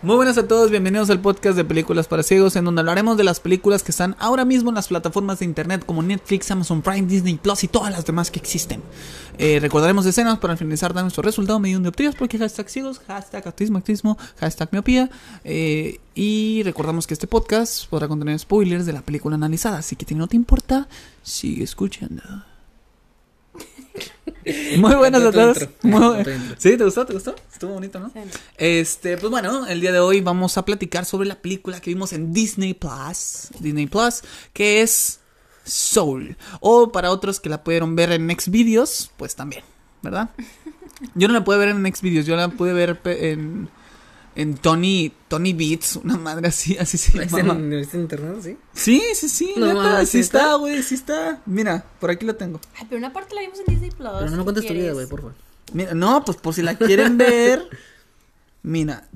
Muy buenas a todos, bienvenidos al podcast de Películas para Ciegos, en donde hablaremos de las películas que están ahora mismo en las plataformas de internet como Netflix, Amazon Prime, Disney Plus y todas las demás que existen. Eh, recordaremos escenas para finalizar dar nuestro resultado medio de optríos, porque hashtag ciegos, hashtag actismo, actismo, hashtag miopía. Eh, y recordamos que este podcast podrá contener spoilers de la película analizada, así que si no te importa, sigue escuchando. Muy buenas a todos. Muy ¿Sí? ¿Te gustó? ¿Te gustó? Estuvo bonito, ¿no? Sí. Este, pues bueno, el día de hoy vamos a platicar sobre la película que vimos en Disney Plus, Disney Plus, que es Soul. O para otros que la pudieron ver en Xvideos, pues también, ¿verdad? Yo no la pude ver en Xvideos, yo la pude ver en en Tony Tony Beats, una madre así, así se ¿Es llama. en, ¿es en internet, sí? Sí, sí, sí, No neta, sí está, güey, sí está. Mira, por aquí lo tengo. Ay, pero una parte la vimos en Disney Plus. Pero no me cuentes tu vida, güey, por favor. Mira, no, pues por si la quieren ver, mira,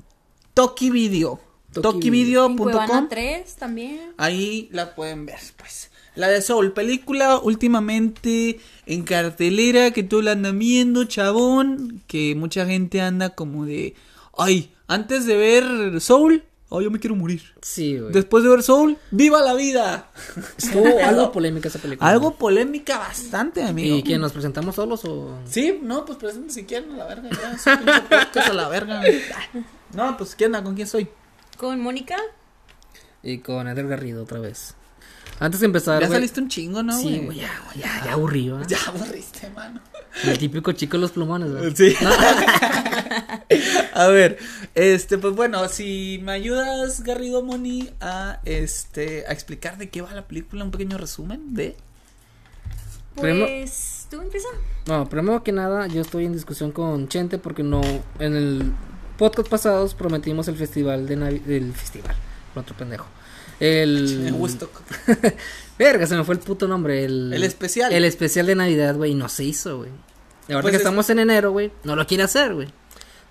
Toki Video, Toki En Cuevana tokivideo.com, 3 también. ahí la pueden ver, pues. La de Soul, película últimamente en cartelera que tú la andas viendo, chabón, que mucha gente anda como de, ay, antes de ver Soul, ay, yo me quiero morir. Sí, güey. Después de ver Soul, ¡viva la vida! Estuvo algo polémica esa película. Algo polémica bastante, amigo. ¿Y que nos presentamos solos o...? Sí, no, pues presente si quieren a la verga, ya, a la verga. No, pues ¿quién onda? ¿Con quién soy? Con Mónica. Y con Eder Garrido otra vez. Antes de empezar, Ya saliste un chingo, ¿no, Sí, güey, ya, ya, ya aburrí, ¿va? Ya aburriste, mano. El típico chico de los plumones, güey. Sí. a ver, este, pues bueno, si me ayudas, Garrido Moni, a este, a explicar de qué va la película, un pequeño resumen de. Pues, ¿tú empieza? No, primero que nada, yo estoy en discusión con Chente porque no... En el podcast pasados prometimos el festival de Navi... El festival, otro pendejo. El... En Woodstock. Verga, se me fue el puto nombre. El, El especial. El especial de Navidad, güey, y no se hizo, güey. Ahora Pues que es- estamos en enero, güey, no lo quiere hacer, güey.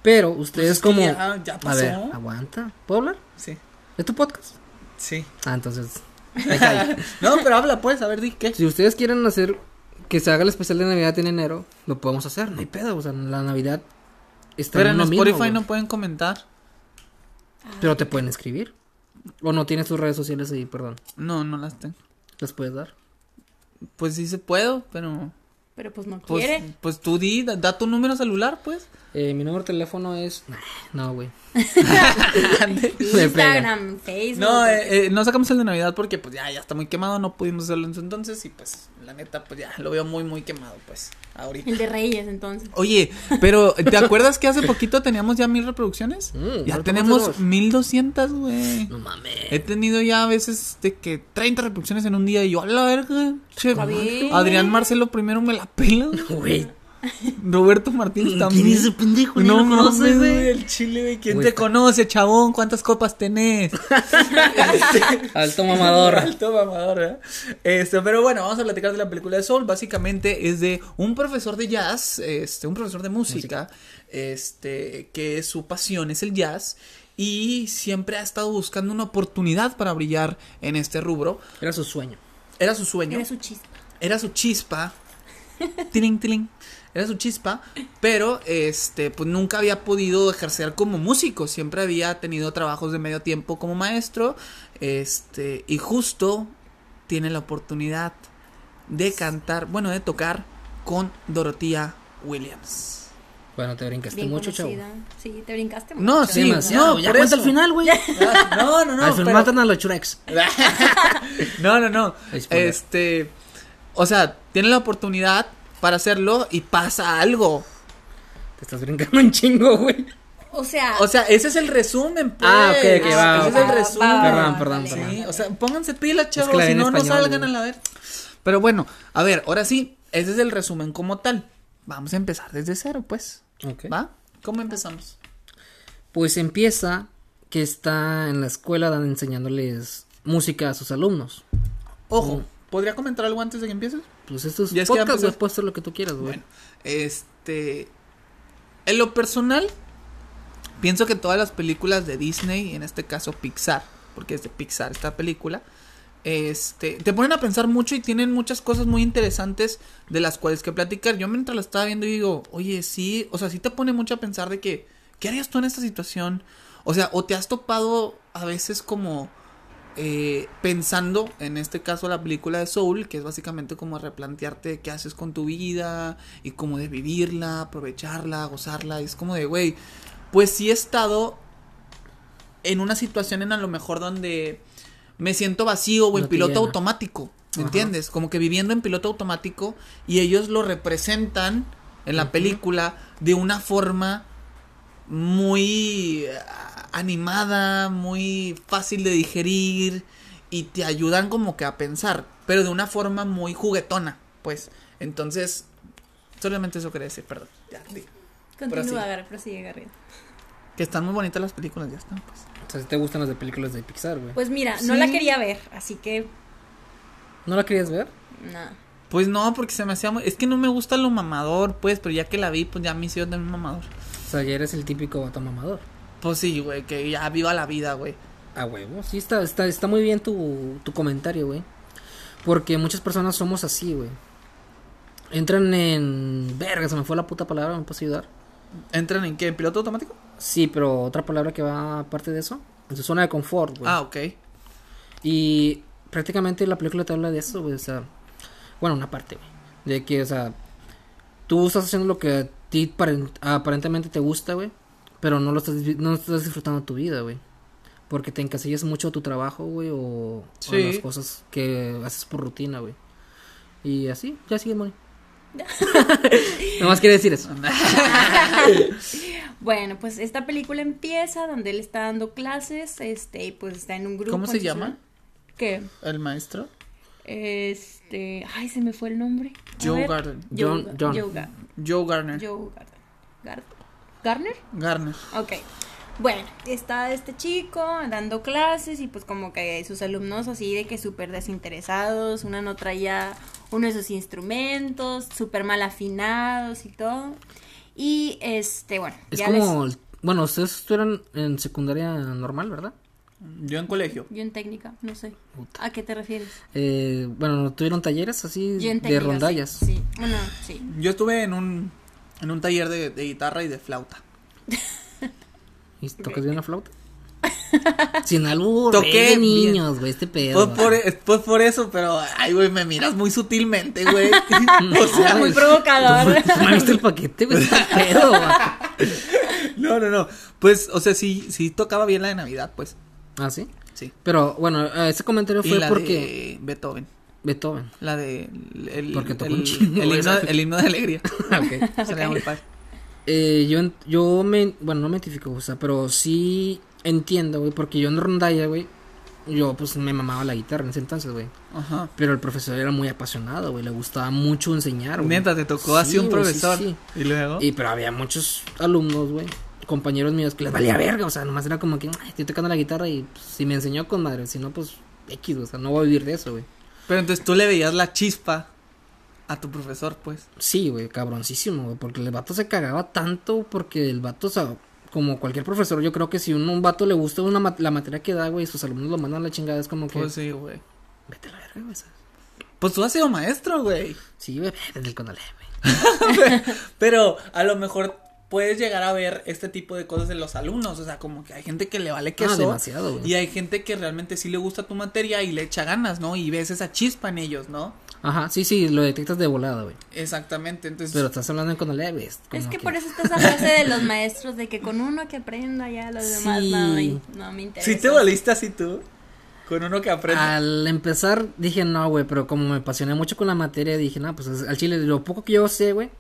Pero ustedes Pues es que como... ya- ya A pasó. ver, aguanta. ¿Puedo hablar? Sí, ¿Es tu podcast? sí. Ah, entonces... No, pero habla pues, a ver, di qué. si ustedes quieren hacer que se haga el especial de Navidad en enero, lo podemos hacer, no hay pedo, o sea, la Navidad está Pero en Spotify no pueden comentar. Pero te pueden escribir. O no tienes tus redes sociales ahí, perdón. No, no las tengo. ¿Las puedes dar? Pues sí se puedo, pero. Pero pues no Pues, quiere. pues tú di, da, da tu número celular, pues. Eh, mi número de teléfono es... No, güey. Instagram, Facebook. No, eh, eh, no sacamos el de Navidad porque pues ya, ya está muy quemado, no pudimos hacerlo en su entonces y pues la neta pues ya lo veo muy muy quemado pues ahorita. El de Reyes, entonces. Oye, pero ¿te acuerdas que hace poquito teníamos ya mil reproducciones? Mm, ya ¿cuánto tenemos mil doscientas, güey. No mames. He tenido ya a veces de que 30 reproducciones en un día y yo a la verga. che. Adrián Marcelo primero me la pela. Güey. Roberto Martínez también. ¿Quién es ese pendejo? No lo conoces, güey. el chile, güey. ¿Quién Güey, te conoce, chabón? ¿Cuántas copas tenés? Alto mamador. Alto mamador, ¿verdad? Este, pero bueno, vamos a platicar de la película de Soul. Básicamente es de un profesor de jazz, este, un profesor de música, este, que su pasión es el jazz. Y siempre ha estado buscando una oportunidad para brillar en este rubro. Era su sueño. Era su sueño Era su chispa. era su chispa. tiling, tiling. Era su chispa, pero este, pues nunca había podido ejercer como músico. Siempre había tenido trabajos de medio tiempo como maestro. Este, y justo tiene la oportunidad de cantar, bueno, de tocar con Dorothea Williams. Bueno, te brincaste Bien mucho, chavo. Sí, te brincaste mucho. No, sí, Demasiado. no, ya cuenta el final, güey. No, no, no. Al final pero- matan a los Churex. no, no, no. Este, o sea, tiene la oportunidad para hacerlo y pasa algo. Te estás brincando un chingo, güey. O sea, O sea, ese es el resumen, pues. Ah, ok, ok, va, Ese es el va, resumen. va, va, Perdón, perdón, vale, perdón. Sí, o sea, pónganse pilas, chavos, que si no, no salgan güey. a la ver. Pero bueno, a ver, ahora sí, ese es el resumen como tal. Vamos a empezar desde cero, pues. Ok. ¿Va? ¿Cómo empezamos? Pues empieza que está en la escuela dan- enseñándoles música a sus alumnos. Ojo, Mm. ¿Podría comentar algo antes de que empieces? Pues esto es Ya es que puedes hacer lo que tú quieras, güey. Bueno, este. En lo personal, pienso que todas las películas de Disney, en este caso Pixar, porque es de Pixar esta película, este, te ponen a pensar mucho y tienen muchas cosas muy interesantes de las cuales que platicar. Yo mientras lo estaba viendo digo, oye, sí, o sea, sí te pone mucho a pensar de que, ¿qué harías tú en esta situación? O sea, o te has topado a veces como eh, pensando, en este caso la película de Soul, que es básicamente como replantearte qué haces con tu vida y cómo de vivirla, aprovecharla, gozarla. Y es como de, güey, pues sí he estado en una situación en a lo mejor donde me siento vacío o en No piloto llena. automático. ¿Me Ajá. entiendes? Como que viviendo en piloto automático y ellos lo representan en la película de una forma muy animada, muy fácil de digerir y te ayudan como que a pensar, pero de una forma muy juguetona, pues. Entonces, solamente eso quería decir, perdón. Ya. Continúa, Gar, prosigue, Garrido. Que están muy bonitas las películas, ya están, pues. O sea, si te gustan las de películas de Pixar, güey. Pues mira, no la quería ver, así que ¿No la querías ver? nada. Pues no, porque se me hacía muy... Es que no me gusta lo mamador, pues, pero ya que la vi, pues ya me hicieron también mamador. O sea, ya eres el típico vato mamador. Pues sí, güey, que ya viva la vida, güey. A huevo. Sí, está, está, está muy bien tu, tu comentario, güey. Porque muchas personas somos así, güey. Entran en... Verga, se me fue la puta palabra, ¿me puedes ayudar? ¿Entran en qué? ¿En piloto automático? Sí, pero otra palabra que va aparte de eso. En su zona de confort, güey. Ah, ok. Y prácticamente la película te habla de eso, güey. O sea, bueno, una parte, güey. De que, o sea, tú estás haciendo lo que a ti paren- aparentemente te gusta, güey. Pero no lo estás, no estás disfrutando tu vida, güey. Porque te encasillas mucho a tu trabajo, güey. O, las cosas que haces por rutina, güey. Y así, ya sigue, Moni. Nomás quiere decir eso. Bueno, pues esta película empieza donde él está dando clases, este, y pues está en un grupo. ¿Cómo se llama? ¿Qué? ¿El maestro? Este, ay, se me fue el nombre. A Joe ver. Garden. Joe, John- John. Joe Gar- Joe Garner. Joe Garden. Gar- ¿Garner? Garner. Ok. Bueno, está este chico dando clases y pues como que sus alumnos así de que súper desinteresados, una no traía uno de sus instrumentos, súper mal afinados y todo. Y este, bueno, Es ya como... Bueno, ustedes estuvieron en secundaria normal, ¿verdad? Yo en colegio. Yo en técnica, no sé. Puta. ¿A qué te refieres? Eh, bueno, ¿tuvieron talleres así Yo en de sí, rondallas? Sí, bueno, sí. Yo estuve en un, en un taller de, de guitarra y de flauta. ¿Y tocas bien la flauta? Sin algo Toqué niños, güey, este pedo. Pues por, es- pues por eso, pero, ay, güey, me miras muy sutilmente, güey. o sea, Muy provocador. ¿No me viste el paquete, güey? Este pedo, güey. no, no, no. Pues, o sea, sí, sí tocaba bien la de Navidad, pues. ¿Ah, sí? Sí. Pero, bueno, ese comentario Y fue la porque... de Beethoven. Beethoven. La de. El, Porque tocó el, un chingo, el himno, el himno de alegría. ok. Sería muy padre. Eh, yo, yo me... Bueno, no me identifico, o sea, pero sí entiendo, güey, porque yo en rondalla, güey, yo pues me mamaba la guitarra en ese entonces, güey. Ajá. Pero el profesor era muy apasionado, güey, le gustaba mucho enseñar, güey. Neta, te tocó así Sí, un güey, sí, profesor. sí. Y luego. Y pero había muchos alumnos, güey, compañeros míos que les valía verga, o sea, nomás era como que "Ay, estoy tocando la guitarra y pues, si me enseñó con madre, si no pues X, o sea, no voy a vivir de eso, güey. Pero entonces tú le veías la chispa a tu profesor, pues. Sí, güey, cabroncísimo, güey, porque el vato se cagaba tanto porque el vato, o sea, como cualquier profesor, yo creo que si a un, un vato le gusta una ma- la materia que da, güey, sus alumnos lo mandan a la chingada, es como que Pues sí, güey. vete a la verga, güey. Pues tú has sido maestro, güey. Sí, güey, desde el Conalep, güey. Pero a lo mejor puedes llegar a ver este tipo de cosas en los alumnos. O sea, como que hay gente que le vale queso. Ah, demasiado, güey. Y hay gente que realmente sí le gusta tu materia y le echa ganas, ¿no? Y ves esa chispa en ellos, ¿no? Ajá, sí, sí, lo detectas de volada, güey. Exactamente. Entonces, Pero estás hablando en Conalep, güey. Es que por eso está esa frase de los maestros de que con uno que aprenda ya los demás Sí. no, y no me interesa. ¿sí te volviste así tú? Con uno que aprende. Al empezar dije no, güey, pero como me apasioné mucho con la materia, dije, no, pues al chile, lo poco que yo sé, güey,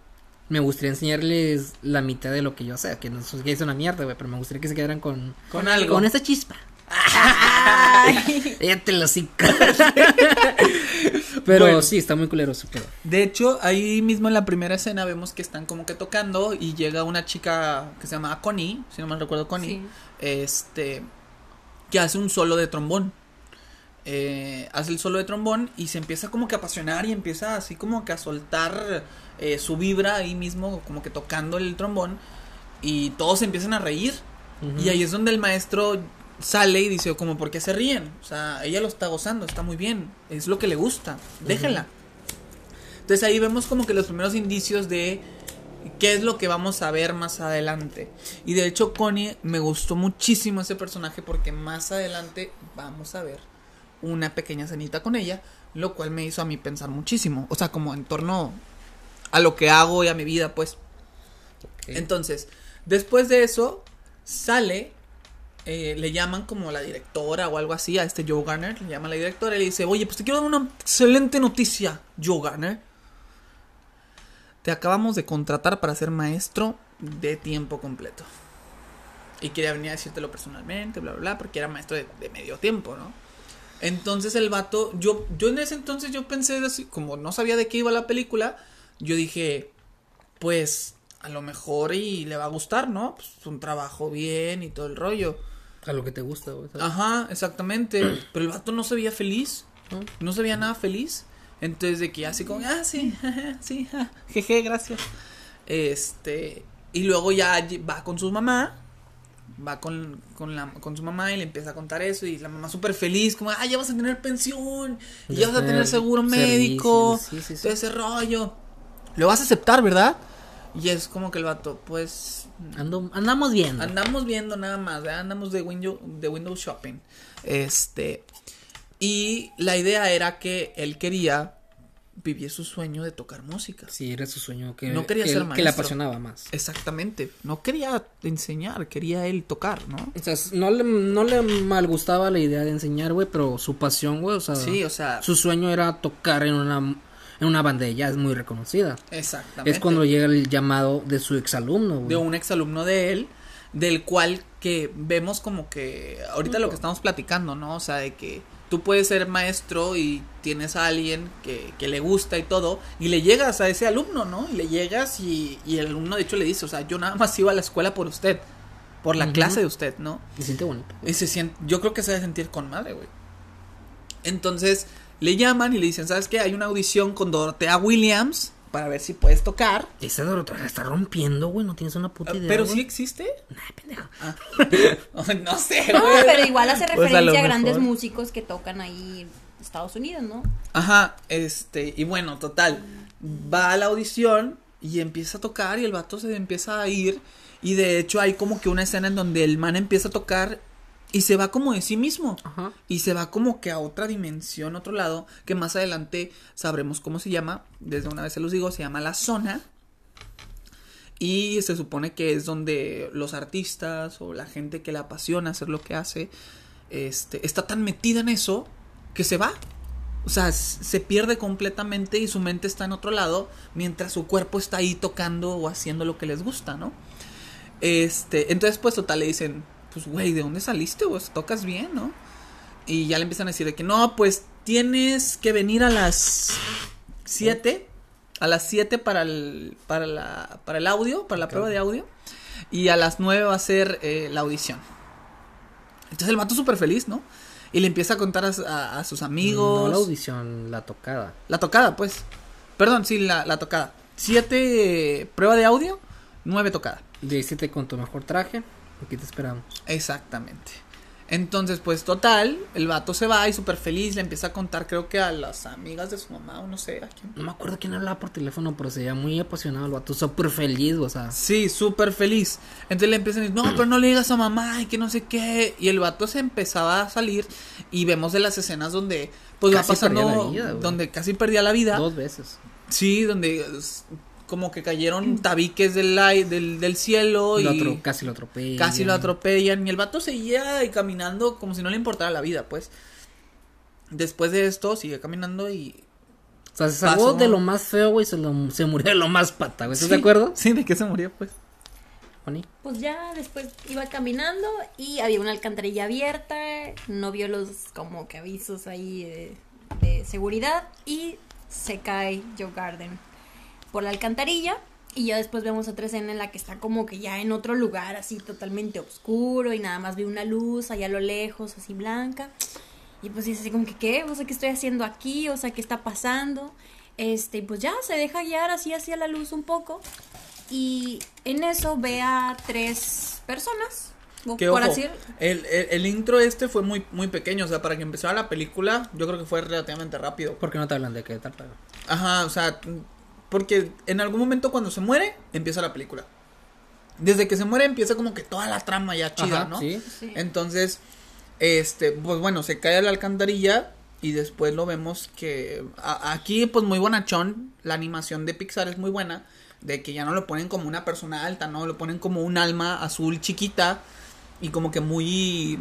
me gustaría enseñarles la mitad de lo que yo sé, que no es que es una mierda, güey, pero me gustaría que se quedaran con, Con algo. con esa chispa. Ay. Ya te lo pero Bueno. sí, está muy culero su pedo. De hecho, ahí mismo en la primera escena vemos que están como que tocando y llega una chica que se llama Connie, si no mal recuerdo Connie, Sí. este, que hace un solo de trombón. Eh, hace el solo de trombón y se empieza como que a apasionar y empieza así como que a soltar eh, su vibra ahí mismo, como que tocando el trombón y todos se empiezan a reír. Y ahí es donde el maestro sale y dice, como, ¿por qué se ríen? O sea, ella lo está gozando, está muy bien, es lo que le gusta, déjenla. Entonces ahí vemos como que los primeros indicios de qué es lo que vamos a ver más adelante. Y de hecho, Connie me gustó muchísimo ese personaje porque más adelante vamos a ver una pequeña cenita con ella, lo cual me hizo a mí pensar muchísimo. O sea, como en torno a lo que hago y a mi vida, pues. Entonces, después de eso, sale, eh, le llaman como la directora o algo así a este Joe Garner, le llama la directora y le dice, oye, pues te quiero dar una excelente noticia, Joe Garner. Te acabamos de contratar para ser maestro de tiempo completo. Y quería venir a decírtelo personalmente, bla, bla, bla, porque era maestro de, de medio tiempo, ¿no? Entonces el vato, yo, yo en ese entonces yo pensé así, como no sabía de qué iba la película, yo dije, pues a lo mejor y le va a gustar, ¿no? Pues un trabajo bien y todo el rollo. A lo que te gusta, güey. Ajá, exactamente. Pero el vato no se veía feliz. No se veía nada feliz. Entonces de que así como, ah, sí, sí, jeje, gracias. Este, y luego ya va con su mamá, va con, con, la, con su mamá y le empieza a contar eso y la mamá súper feliz, como, ah, ya vas a tener pensión, y ya vas a tener seguro médico, sí, sí, sí. todo ese rollo. Lo vas a aceptar, ¿verdad? Y es como que el vato, pues, Ando, andamos viendo. Andamos viendo nada más, ¿verdad? andamos de window, de window shopping. Este. Y la idea era que él quería vivir su sueño de tocar música. Sí, era su sueño que, No quería que, ser que le maestro. apasionaba más. Exactamente. No quería enseñar, quería él tocar, ¿no? O sea, no le, no le mal gustaba la idea de enseñar, güey, pero su pasión, güey, o sea, Sí, o sea. su sueño era tocar en una, en una banda jazz muy reconocida. Exactamente. Es cuando llega el llamado de su exalumno, güey. de un exalumno de él, del cual que vemos como que ahorita lo que estamos platicando, ¿no? O sea, de que tú puedes ser maestro y tienes a alguien que, que le gusta y todo, y le llegas a ese alumno, ¿no? Y le llegas y, y el alumno de hecho le dice, o sea, yo nada más iba a la escuela por usted, por la clase de usted, ¿no? Se siente bonito. Y se siente, yo creo que se debe sentir con madre, güey. Entonces le llaman y le dicen, ¿sabes qué? Hay una audición con Dorotea Williams para ver si puedes tocar. Esa la está rompiendo, güey, no tienes una puta idea. Pero güey? sí existe. Nah, pendejo. Ah. no sé, No, güey. pero igual hace Pues a referencia a, grandes mejor. músicos que tocan ahí en Estados Unidos, ¿no? Ajá, este, y bueno, total, va a la audición y empieza a tocar y el vato se empieza a ir y de hecho hay como que una escena en donde el man empieza a tocar y se va como de sí mismo Ajá. y se va como que a otra dimensión, otro lado, que más adelante sabremos cómo se llama, desde una vez se los digo, se llama la zona. Y se supone que es donde los artistas o la gente que le apasiona hacer lo que hace, este, está tan metida en eso que se va. O sea, se pierde completamente y su mente está en otro lado, mientras su cuerpo está ahí tocando o haciendo lo que les gusta, ¿no? Este, entonces pues total le dicen, pues güey, ¿de dónde saliste? Pues tocas bien, ¿no? Y ya le empiezan a decir de que no, pues tienes que venir a las 7, a las 7 para el, para la, para el audio, para la prueba de audio, y a las 9 va a ser eh, la audición. Entonces el mato súper feliz, ¿no? Y le empieza a contar a, a- a sus amigos. No la audición, la tocada. La tocada, pues. Perdón, sí, la, la tocada. Siete eh, prueba de audio, nueve tocada. Dícete con tu mejor traje. Aquí te esperamos. Exactamente. Entonces, pues total, el vato se va y súper feliz, le empieza a contar, creo que a las amigas de su mamá o no sé a quién. No me acuerdo quién hablaba por teléfono, pero se veía muy apasionado el vato. Súper feliz, o sea. Sí, súper feliz. Entonces le empiezan a decir, no, pero no le digas a mamá y que no sé qué. Y el vato se empezaba a salir y vemos de las escenas donde pues Casi va pasando, la vida, donde casi perdía la vida. Dos veces. Sí, donde como que cayeron tabiques del, del, del cielo y Lo casi lo atropellan. casi lo atropellan y el vato seguía caminando como si no le importara la vida, pues. Después de esto sigue caminando y... O sea, se salvó Pasó. de lo más feo, güey. Se, lo- se murió de lo más pata, güey. ¿Estás Sí, de acuerdo? Sí, de qué se murió, pues. Juani? Pues ya después iba caminando y había una alcantarilla abierta, no vio los como que avisos ahí de, de seguridad y se cae Joe Garden por la alcantarilla y ya después vemos otra escena en la que está como que ya en otro lugar así totalmente oscuro y nada más ve una luz allá a lo lejos así blanca y pues dice así como que qué, o sea, qué estoy haciendo aquí, o sea, qué está pasando. Este, y pues ya se deja guiar así hacia la luz un poco y en eso ve a tres personas. Que por ojo, así el, el, el intro este fue muy, muy pequeño, o sea, para que empezara la película, yo creo que fue relativamente rápido. ¿Por qué no te hablan de qué tal? Ajá, o sea, porque en algún momento cuando se muere, empieza la película. Desde que se muere empieza como que toda la trama ya chida, Ajá, ¿no? sí. Sí. Entonces, este, pues bueno, se cae a la alcantarilla y después lo vemos que a- aquí pues muy bonachón, la animación de Pixar es muy buena, de que ya no lo ponen como una persona alta, no, lo ponen como un alma azul chiquita y como que muy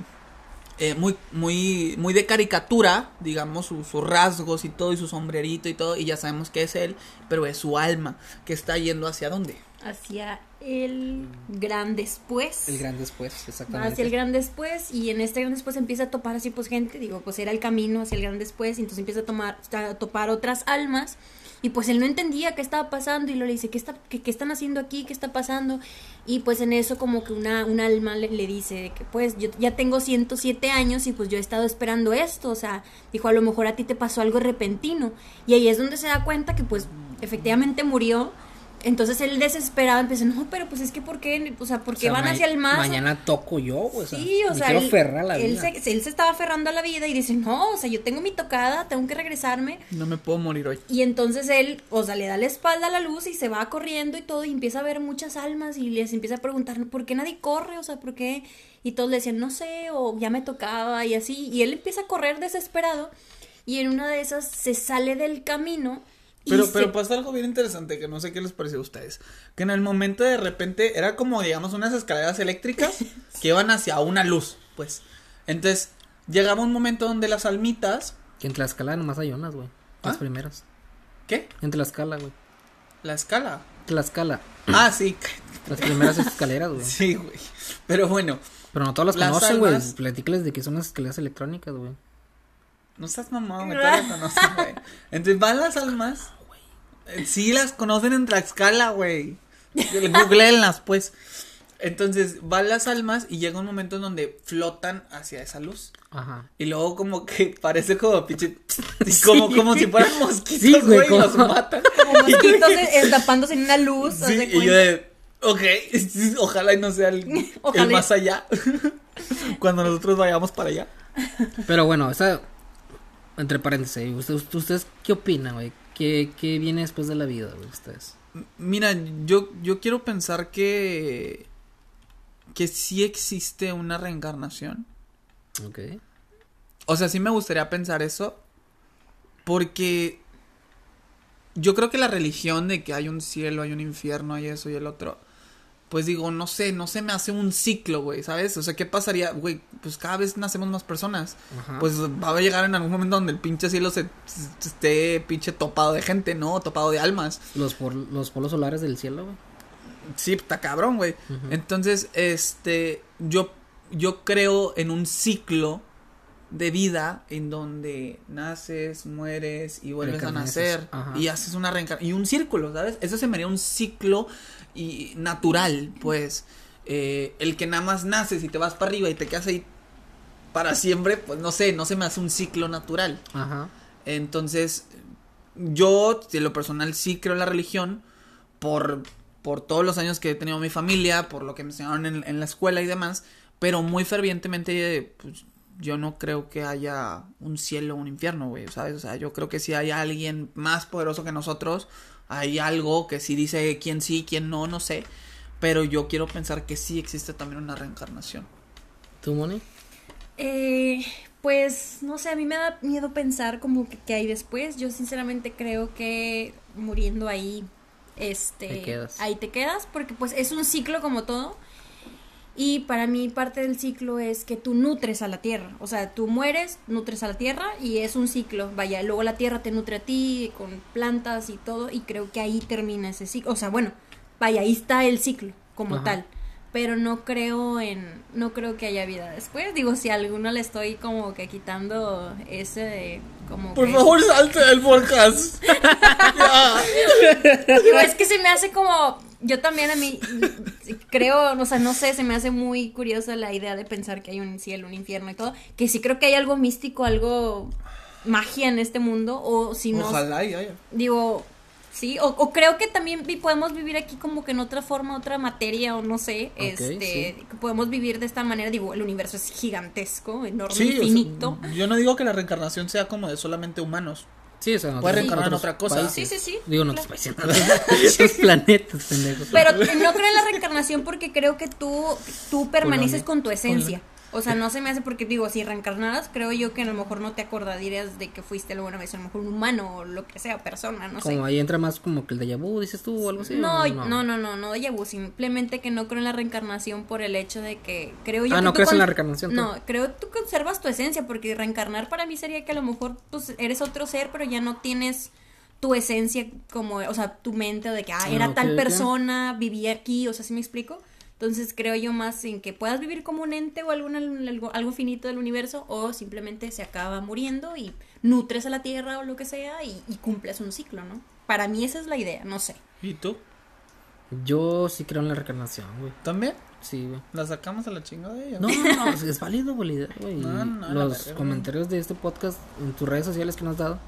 eh, muy muy muy de caricatura, digamos, su- sus rasgos y todo y su sombrerito y todo y ya sabemos que es él, pero es su alma que está yendo hacia dónde? Hacia el gran después. El gran después, exactamente. hacia el gran después y en este gran después empieza a topar así pues gente, digo, pues era el camino hacia el gran después y entonces empieza a tomar a topar otras almas y pues él no entendía qué estaba pasando y lo le dice, ¿qué, está, qué, qué están haciendo aquí? ¿Qué está pasando? Y pues en eso como que una, una alma le, le dice que pues yo ya tengo 107 años y pues yo he estado esperando esto, o sea, dijo, a lo mejor a ti te pasó algo repentino y ahí es donde se da cuenta que pues efectivamente murió. Entonces él desesperado empieza, no, pero pues es que ¿por qué? O sea, ¿por O qué sea, van hacia el mar? Mañana toco yo, o sea. Sí, o me sea, quiero él, aferrar a la él vida. se, él se estaba aferrando a la vida y dice, no, o sea, yo tengo mi tocada, tengo que regresarme. No me puedo morir hoy. Y entonces él, o sea, le da la espalda a la luz y se va corriendo y todo y empieza a ver muchas almas y les empieza a preguntar, ¿por qué nadie corre? O sea, ¿por qué? Y todos le decían, no sé, o ya me tocaba y así. Y él empieza a correr desesperado y en una de esas se sale del camino. Pero, se- pero pasa algo bien interesante que no sé qué les pareció a ustedes. Que en el momento de repente era como, digamos, unas escaleras eléctricas que iban hacia una luz, pues. Entonces, llegaba un momento donde las almitas. Que en Tlaxcala nomás hay unas, güey. Las ¿Ah? primeras. ¿Qué? En Tlaxcala, güey. La escala. Tlaxcala. Ah, sí. Las primeras escaleras, güey. Sí, güey. Pero bueno, Pero no todas las Las conocen, güey. almas- Platícales de que son las escaleras electrónicas, güey. No estás mamado, me todas las conocen, güey. Entonces van las almas. Eh, Sí, las conocen en Tlaxcala, güey. Googleenlas, pues. Entonces van las almas y llega un momento en donde flotan hacia esa luz. Ajá. Y luego como que parece como pinche como, como si fueran mosquitos, Sí, güey, y los como- matan. como mosquitos destapándose en una luz. Sí, y cuenta. yo de ok, ojalá y no sea el, el más allá. Cuando nosotros vayamos para allá. Pero bueno, esa. Entre paréntesis, ¿ustedes, ustedes qué opinan, güey? ¿Qué, ¿Qué viene después de la vida, güey? Ustedes. Mira, yo, yo quiero pensar que que sí existe una reencarnación. Ok. O sea, sí me gustaría pensar eso. Porque yo creo que la religión de que hay un cielo, hay un infierno, hay eso y el otro. Pues digo, no sé, no se me hace un ciclo, güey, ¿sabes? O sea, ¿qué pasaría? Güey, pues cada vez nacemos más personas. Ajá. Pues va a llegar en algún momento donde el pinche cielo se, se- esté pinche topado de gente, ¿no? Topado de almas. Los, por, los polos solares del cielo, güey. Sí, está cabrón, güey. Entonces, este, yo, yo creo en un ciclo de vida en donde naces, mueres y vuelves a nacer ajá. y haces una reencarnación y un círculo, ¿sabes? Eso se me haría un ciclo y natural, pues, eh, el que nada más naces y te vas para arriba y te quedas ahí para siempre, pues no sé, no se me hace un ciclo natural. Ajá. Entonces, yo, de lo personal, sí creo en la religión por, por todos los años que he tenido mi familia, por lo que me enseñaron en, en la escuela y demás, pero muy fervientemente, pues, yo no creo que haya un cielo o un infierno, güey, ¿sabes? O sea, yo creo que si hay alguien más poderoso que nosotros, hay algo que sí dice quién sí, quién no, no sé, pero yo quiero pensar que sí existe también una reencarnación. ¿Tú, Moni? Eh, pues no sé, a mí me da miedo pensar como que, que hay después. Yo sinceramente creo que muriendo ahí, este, Te quedas. ahí te quedas, porque pues es un ciclo como todo. Y para mí parte del ciclo es que tú nutres a la tierra. O sea, tú mueres, nutres a la tierra y es un ciclo. Vaya, luego la tierra te nutre a ti con plantas y todo. Y creo que ahí termina ese ciclo. O sea, bueno, vaya, ahí está el ciclo como Ajá. tal. Pero no creo en, no creo que haya vida después. Digo, si a alguno le estoy como que quitando ese de, como que- salte del podcast. Digo, es que se me hace como. Yo también a mí creo, o sea, no sé, se me hace muy curiosa la idea de pensar que hay un cielo, un infierno y todo. Que sí creo que hay algo místico, algo magia en este mundo. O si no. Ojalá y haya. Digo, sí. O, o creo que también podemos vivir aquí como que en otra forma, otra materia, o no sé. este. sí. Podemos vivir de esta manera. Digo, el universo es gigantesco, enorme, Sí, o sea, infinito. yo no digo que la reencarnación sea como de solamente humanos. Sí, o sea, Puede otros- reencarnar en otros otra cosa. países. Sí, sí, sí. Digo, no otros países, otros planetas, pendejos. Pero no creo en la reencarnación porque creo que tú, tú permaneces con tu esencia. O sea, no se me hace porque digo, si reencarnaras, creo yo que a lo mejor no te acordarías de que fuiste alguna vez a lo mejor un humano o lo que sea, persona, no sé. Como ahí entra más como que el déjà vu, dices tú, o algo así. No, o no, no, no, no, déjà vu, simplemente que no creo en la reencarnación por el hecho de que creo yo Ah, que ¿no tú crees en la reencarnación, tú? No, creo que tú conservas tu esencia porque reencarnar para mí sería que a lo mejor pues eres otro ser, pero ya no tienes tu esencia como, o sea, tu mente de que ah, era Ah, ok, tal persona, vivía aquí, o sea, ¿sí me explico? Entonces creo yo más en que puedas vivir como un ente o algún, algo, algo finito del universo o simplemente se acaba muriendo y nutres a la tierra o lo que sea y, y cumples un ciclo, ¿no? Para mí esa es la idea, no sé. ¿Y tú? Yo sí creo en la reencarnación, güey. ¿También? Sí, güey. ¿La sacamos a la chingada de ella? No, no, no, es- válido, güey. No, no, los verga, güey. comentarios de este podcast en tus redes sociales que nos has dado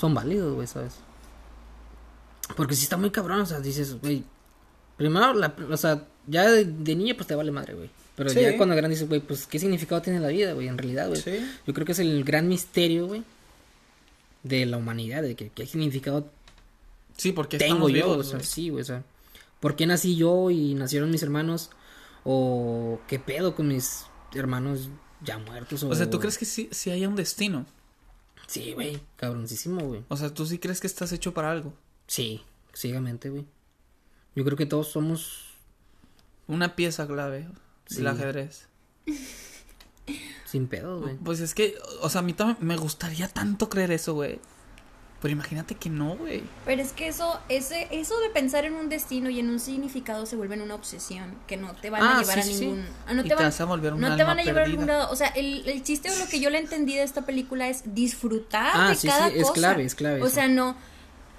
son válidos, güey, ¿sabes? Porque si está muy cabrón, o sea, dices, güey. Primero, la, o sea, ya de, de niño, pues te vale madre, güey. Pero Sí. ya cuando grande dices, güey, pues qué significado tiene la vida, güey, en realidad, güey. Sí. Yo creo que es el gran misterio, güey, de la humanidad, de que qué significado Sí, porque tengo yo, vivos, o sea, sí, güey, o sea, ¿por qué nací yo y nacieron mis hermanos? O qué pedo con mis hermanos ya muertos. O, O sea, ¿tú crees que sí, sí haya un destino? Sí, güey, cabroncísimo, güey. O sea, ¿tú sí crees que estás hecho para algo? Sí, ciegamente, güey. Yo creo que todos somos Una pieza clave Sí. del ajedrez. sin pedo, güey. Pues es que, o sea, a mí también me gustaría tanto creer eso, güey. Pero imagínate que no, güey. Pero es que eso, ese, eso de pensar en un destino y en un significado se vuelve en una obsesión que no te van Ah, a llevar sí, a sí. ningún, ah, no Y te te van, vas a volver un no te van a llevar a ningún lado. O sea, el, el chiste o lo que yo le entendí de esta película es disfrutar Ah, de sí, cada sí, es cosa. clave, es clave O eso. sea, no,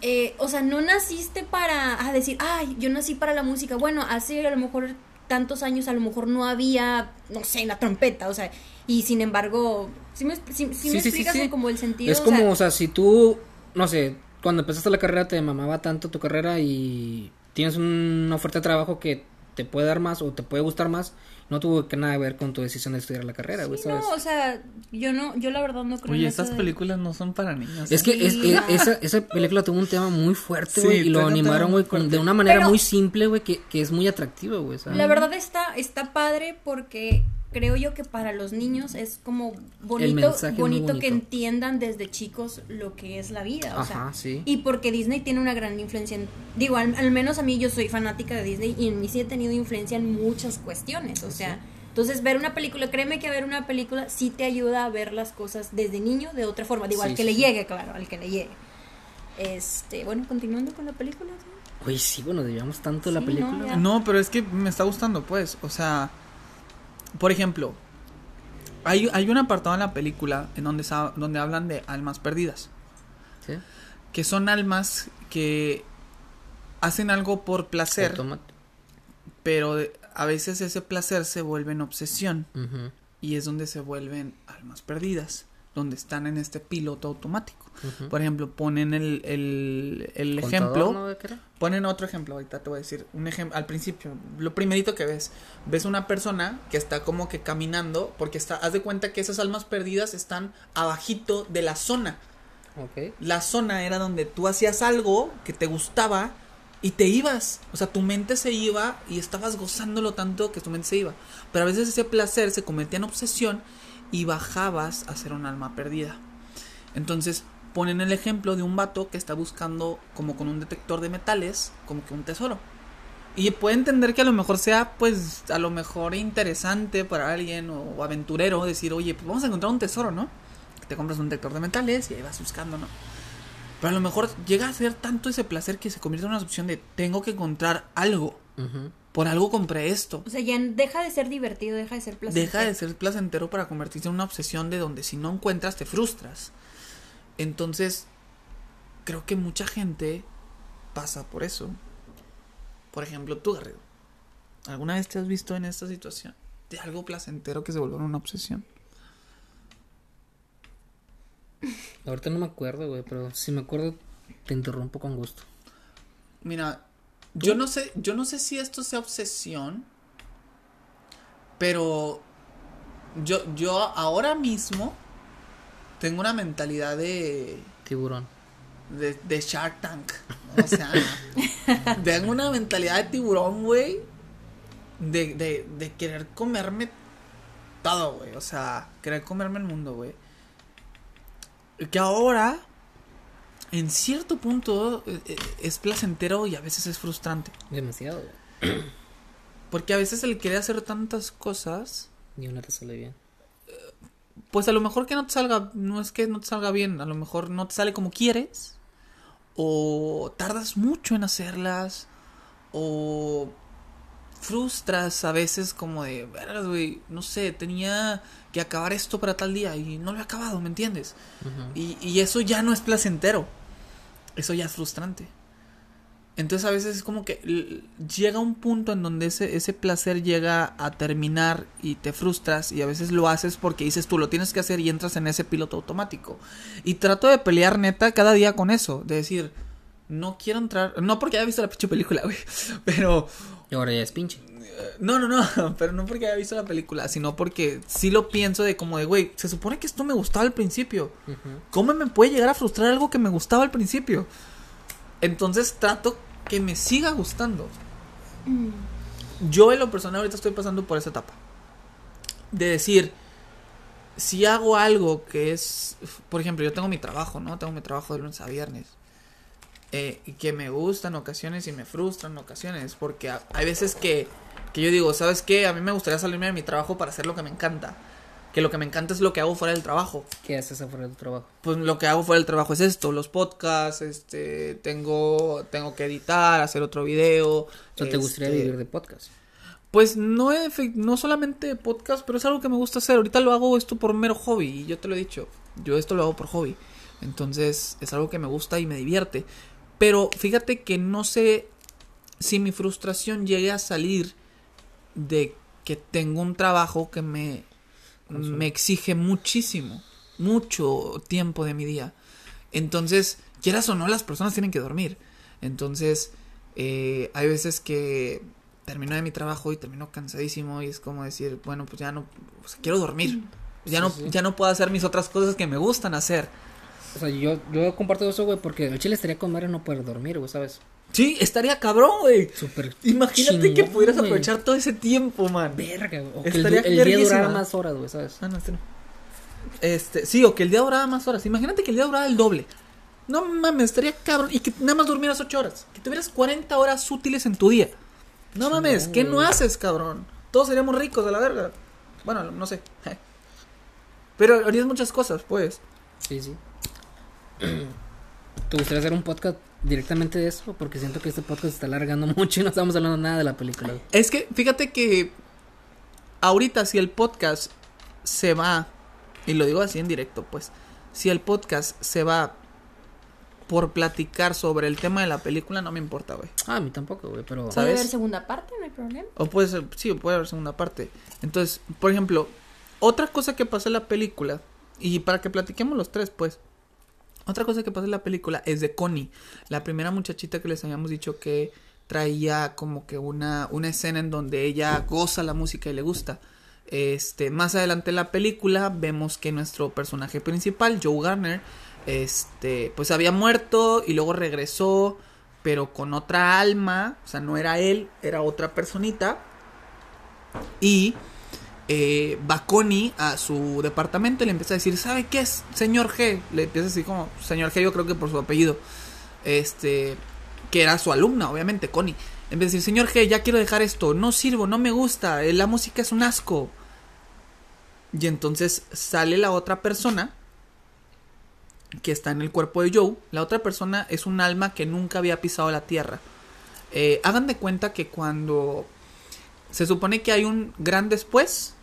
eh, o sea, no naciste para decir, ay, yo nací para la música. Bueno, hace a lo mejor tantos años a lo mejor no había, no sé, la trompeta, o sea, y sin embargo, si me, sí, sí me Sí, sí, explicas sí. como el sentido. Es o como, sea, o sea, si tú, no sé, cuando empezaste la carrera te mamaba tanto tu carrera y tienes una oferta de trabajo que te puede dar más o te puede gustar más, no tuvo que nada que ver con tu decisión de estudiar la carrera, güey, sí, ¿sabes? no, o sea, yo no, yo la verdad no creo Oye, en de- películas no son para niños. Es ¿eh? que es, Sí. es- esa, esa película tuvo un tema muy fuerte, Sí, güey, y lo animaron, güey, de una manera Pero- muy simple, güey, que, que es muy atractiva, güey, ¿sabes? La verdad está, está padre porque creo yo que para los niños es como bonito, bonito, que entiendan desde chicos lo que es la vida. O sea, sí. Y porque Disney tiene una gran influencia en, digo, al, al menos a mí yo soy fanática de Disney y en mí sí he tenido influencia en muchas cuestiones. O sea, entonces ver una película, créeme que ver una película sí te ayuda a ver las cosas desde niño de otra forma. Digo, Sí, al que sí, le sí. llegue, claro, al que le llegue. Este, bueno, continuando con la película. ¿sí? Güey, sí, bueno, debíamos tanto la película. No, pero es que me está gustando, pues. O sea, por ejemplo, hay, hay un apartado en la película en donde, donde hablan de almas perdidas. ¿Sí? Que son almas que hacen algo por placer, pero a veces ese placer se vuelve en obsesión. Y es donde se vuelven almas perdidas. Donde están en este piloto automático. Por ejemplo, ponen el, el, el ejemplo. ¿no? Ponen otro ejemplo, ahorita te voy a decir. Un ejemplo, al principio, lo primerito que ves, ves una persona que está como que caminando, porque está, haz de cuenta que esas almas perdidas están abajito de la zona. Ok. La zona era donde tú hacías algo que te gustaba y te ibas. O sea, tu mente se iba y estabas gozándolo tanto que tu mente se iba. Pero a veces ese placer se convertía en obsesión y bajabas a ser un alma perdida. Entonces ponen el ejemplo de un vato que está buscando como con un detector de metales, como que un tesoro. Y puede entender que a lo mejor sea, pues, a lo mejor interesante para alguien o, o aventurero decir, oye, pues vamos a encontrar un tesoro, ¿no? Te compras un detector de metales y ahí vas buscando, ¿no? Pero a lo mejor llega a ser tanto ese placer que se convierte en una opción de tengo que encontrar algo. Por algo compré esto. O sea, ya deja de ser divertido, deja de ser placentero. Deja de ser placentero para convertirse en una obsesión de donde si no encuentras te frustras. Entonces, creo que mucha gente pasa por eso. Por ejemplo, tú, Garrido. ¿Alguna vez te has visto en esta situación? De algo placentero que se volvió una obsesión. Ahorita no me acuerdo, güey, pero si me acuerdo, te interrumpo con gusto. Mira, yo no sé, yo no sé si esto sea obsesión, pero yo, yo ahora mismo tengo una mentalidad de, Tiburón. de, de Shark Tank. O sea, tengo una mentalidad de tiburón, güey. De, de, de querer comerme todo, güey. O sea, querer comerme el mundo, güey. Que ahora, en cierto punto, eh, eh, es placentero y a veces es frustrante. Demasiado, güey. Porque a veces el querer hacer tantas cosas, Ni una te sale bien. Pues a lo mejor que no te salga, no es que no te salga bien, a lo mejor no te sale como quieres, o tardas mucho en hacerlas, o frustras a veces como de, vergas, güey, no sé, tenía que acabar esto para tal día y no lo he acabado, ¿me entiendes? Y eso ya no es placentero, eso ya es frustrante. Entonces a veces es como que llega un punto en donde ese, ese placer llega a terminar y te frustras y a veces lo haces porque dices tú lo tienes que hacer y entras en ese piloto automático. Y trato de pelear neta cada día con eso, de decir, no quiero entrar, no porque haya visto la pinche película, güey, pero... Y ahora ya es pinche. No, no, no, pero no porque haya visto la película, sino porque sí lo pienso de como de, güey, se supone que esto me gustaba al principio. ¿Cómo me puede llegar a frustrar algo que me gustaba al principio? Entonces trato que me siga gustando. Yo en lo personal ahorita estoy pasando por esa etapa. De decir, si hago algo que es, por ejemplo, yo tengo mi trabajo, ¿no? Tengo mi trabajo de lunes a viernes. eh, y que me gusta en ocasiones y me frustra en ocasiones. Porque ha- hay veces que, que yo digo, ¿sabes qué? A mí me gustaría salirme de mi trabajo para hacer lo que me encanta. Que lo que me encanta es lo que hago fuera del trabajo ¿Qué haces afuera de tu trabajo? pues lo que hago fuera del trabajo es esto, los podcasts, este, tengo, tengo que editar, hacer otro video. O sea, ¿te gustaría este, vivir de podcast? Pues no, no solamente de podcast, pero es algo que me gusta hacer. Ahorita lo hago esto por mero hobby, y yo te lo he dicho, yo esto lo hago por hobby. Entonces es algo que me gusta y me divierte. Pero fíjate que no sé si mi frustración llegue a salir de que tengo un trabajo que me. Me exige muchísimo, mucho tiempo de mi día. Entonces, quieras o no, las personas tienen que dormir. Entonces, eh, hay veces que termino de mi trabajo y termino cansadísimo y es como decir, bueno, pues ya no, pues quiero dormir. Ya, Sí, no, sí. ya no puedo hacer mis otras cosas que me gustan hacer. O sea, yo, yo comparto eso, güey, porque el chile estaría con madre no poder dormir, güey, ¿sabes? Sí, estaría cabrón, güey. Súper. Imagínate que pudieras aprovechar todo ese tiempo, man. Verga, güey. O que el, Estaría el día durara más horas, güey, ¿sabes? Ah, no, este no. Este, sí, o que el día durara más horas. Imagínate que el día durara el doble. No mames, estaría cabrón. Y que nada más durmieras 8 horas. Que tuvieras 40 horas útiles en tu día. No mames, ¿qué no haces, cabrón? Todos seríamos ricos de la verga. Bueno, no sé. Pero harías muchas cosas, pues. Sí, sí. ¿Te gustaría hacer un podcast directamente de eso? Porque siento que este podcast se está alargando mucho y no estamos hablando nada de la película. Es que, fíjate que ahorita si el podcast se va, y lo digo así en directo, pues, si el podcast se va por platicar sobre el tema de la película, no me importa, güey. Ah, a mí tampoco, güey, pero... ¿Sabes? Puede haber segunda parte, no hay problema. O puede ser, sí, puede haber segunda parte. Entonces, por ejemplo, otra cosa que pasa en la película, y para que platiquemos los tres, pues, otra cosa que pasa en la película es de Connie, la primera muchachita que les habíamos dicho que traía como que una, una escena en donde ella goza la música y le gusta. Este, más adelante en la película vemos que nuestro personaje principal, Joe Garner, este, pues había muerto y luego regresó, pero con otra alma, o sea, no era él, era otra personita. Y eh, va Connie a su departamento y le empieza a decir, ¿sabe qué es, señor G? Le empieza a decir como, señor G, yo creo que por su apellido. Este, que era su alumna, obviamente, Connie. En vez de decir, señor G, ya quiero dejar esto, no sirvo, no me gusta, eh, la música es un asco. Y entonces sale la otra persona que está en el cuerpo de Joe. La otra persona es un alma que nunca había pisado la tierra. Eh, hagan de cuenta que cuando se supone que hay un gran después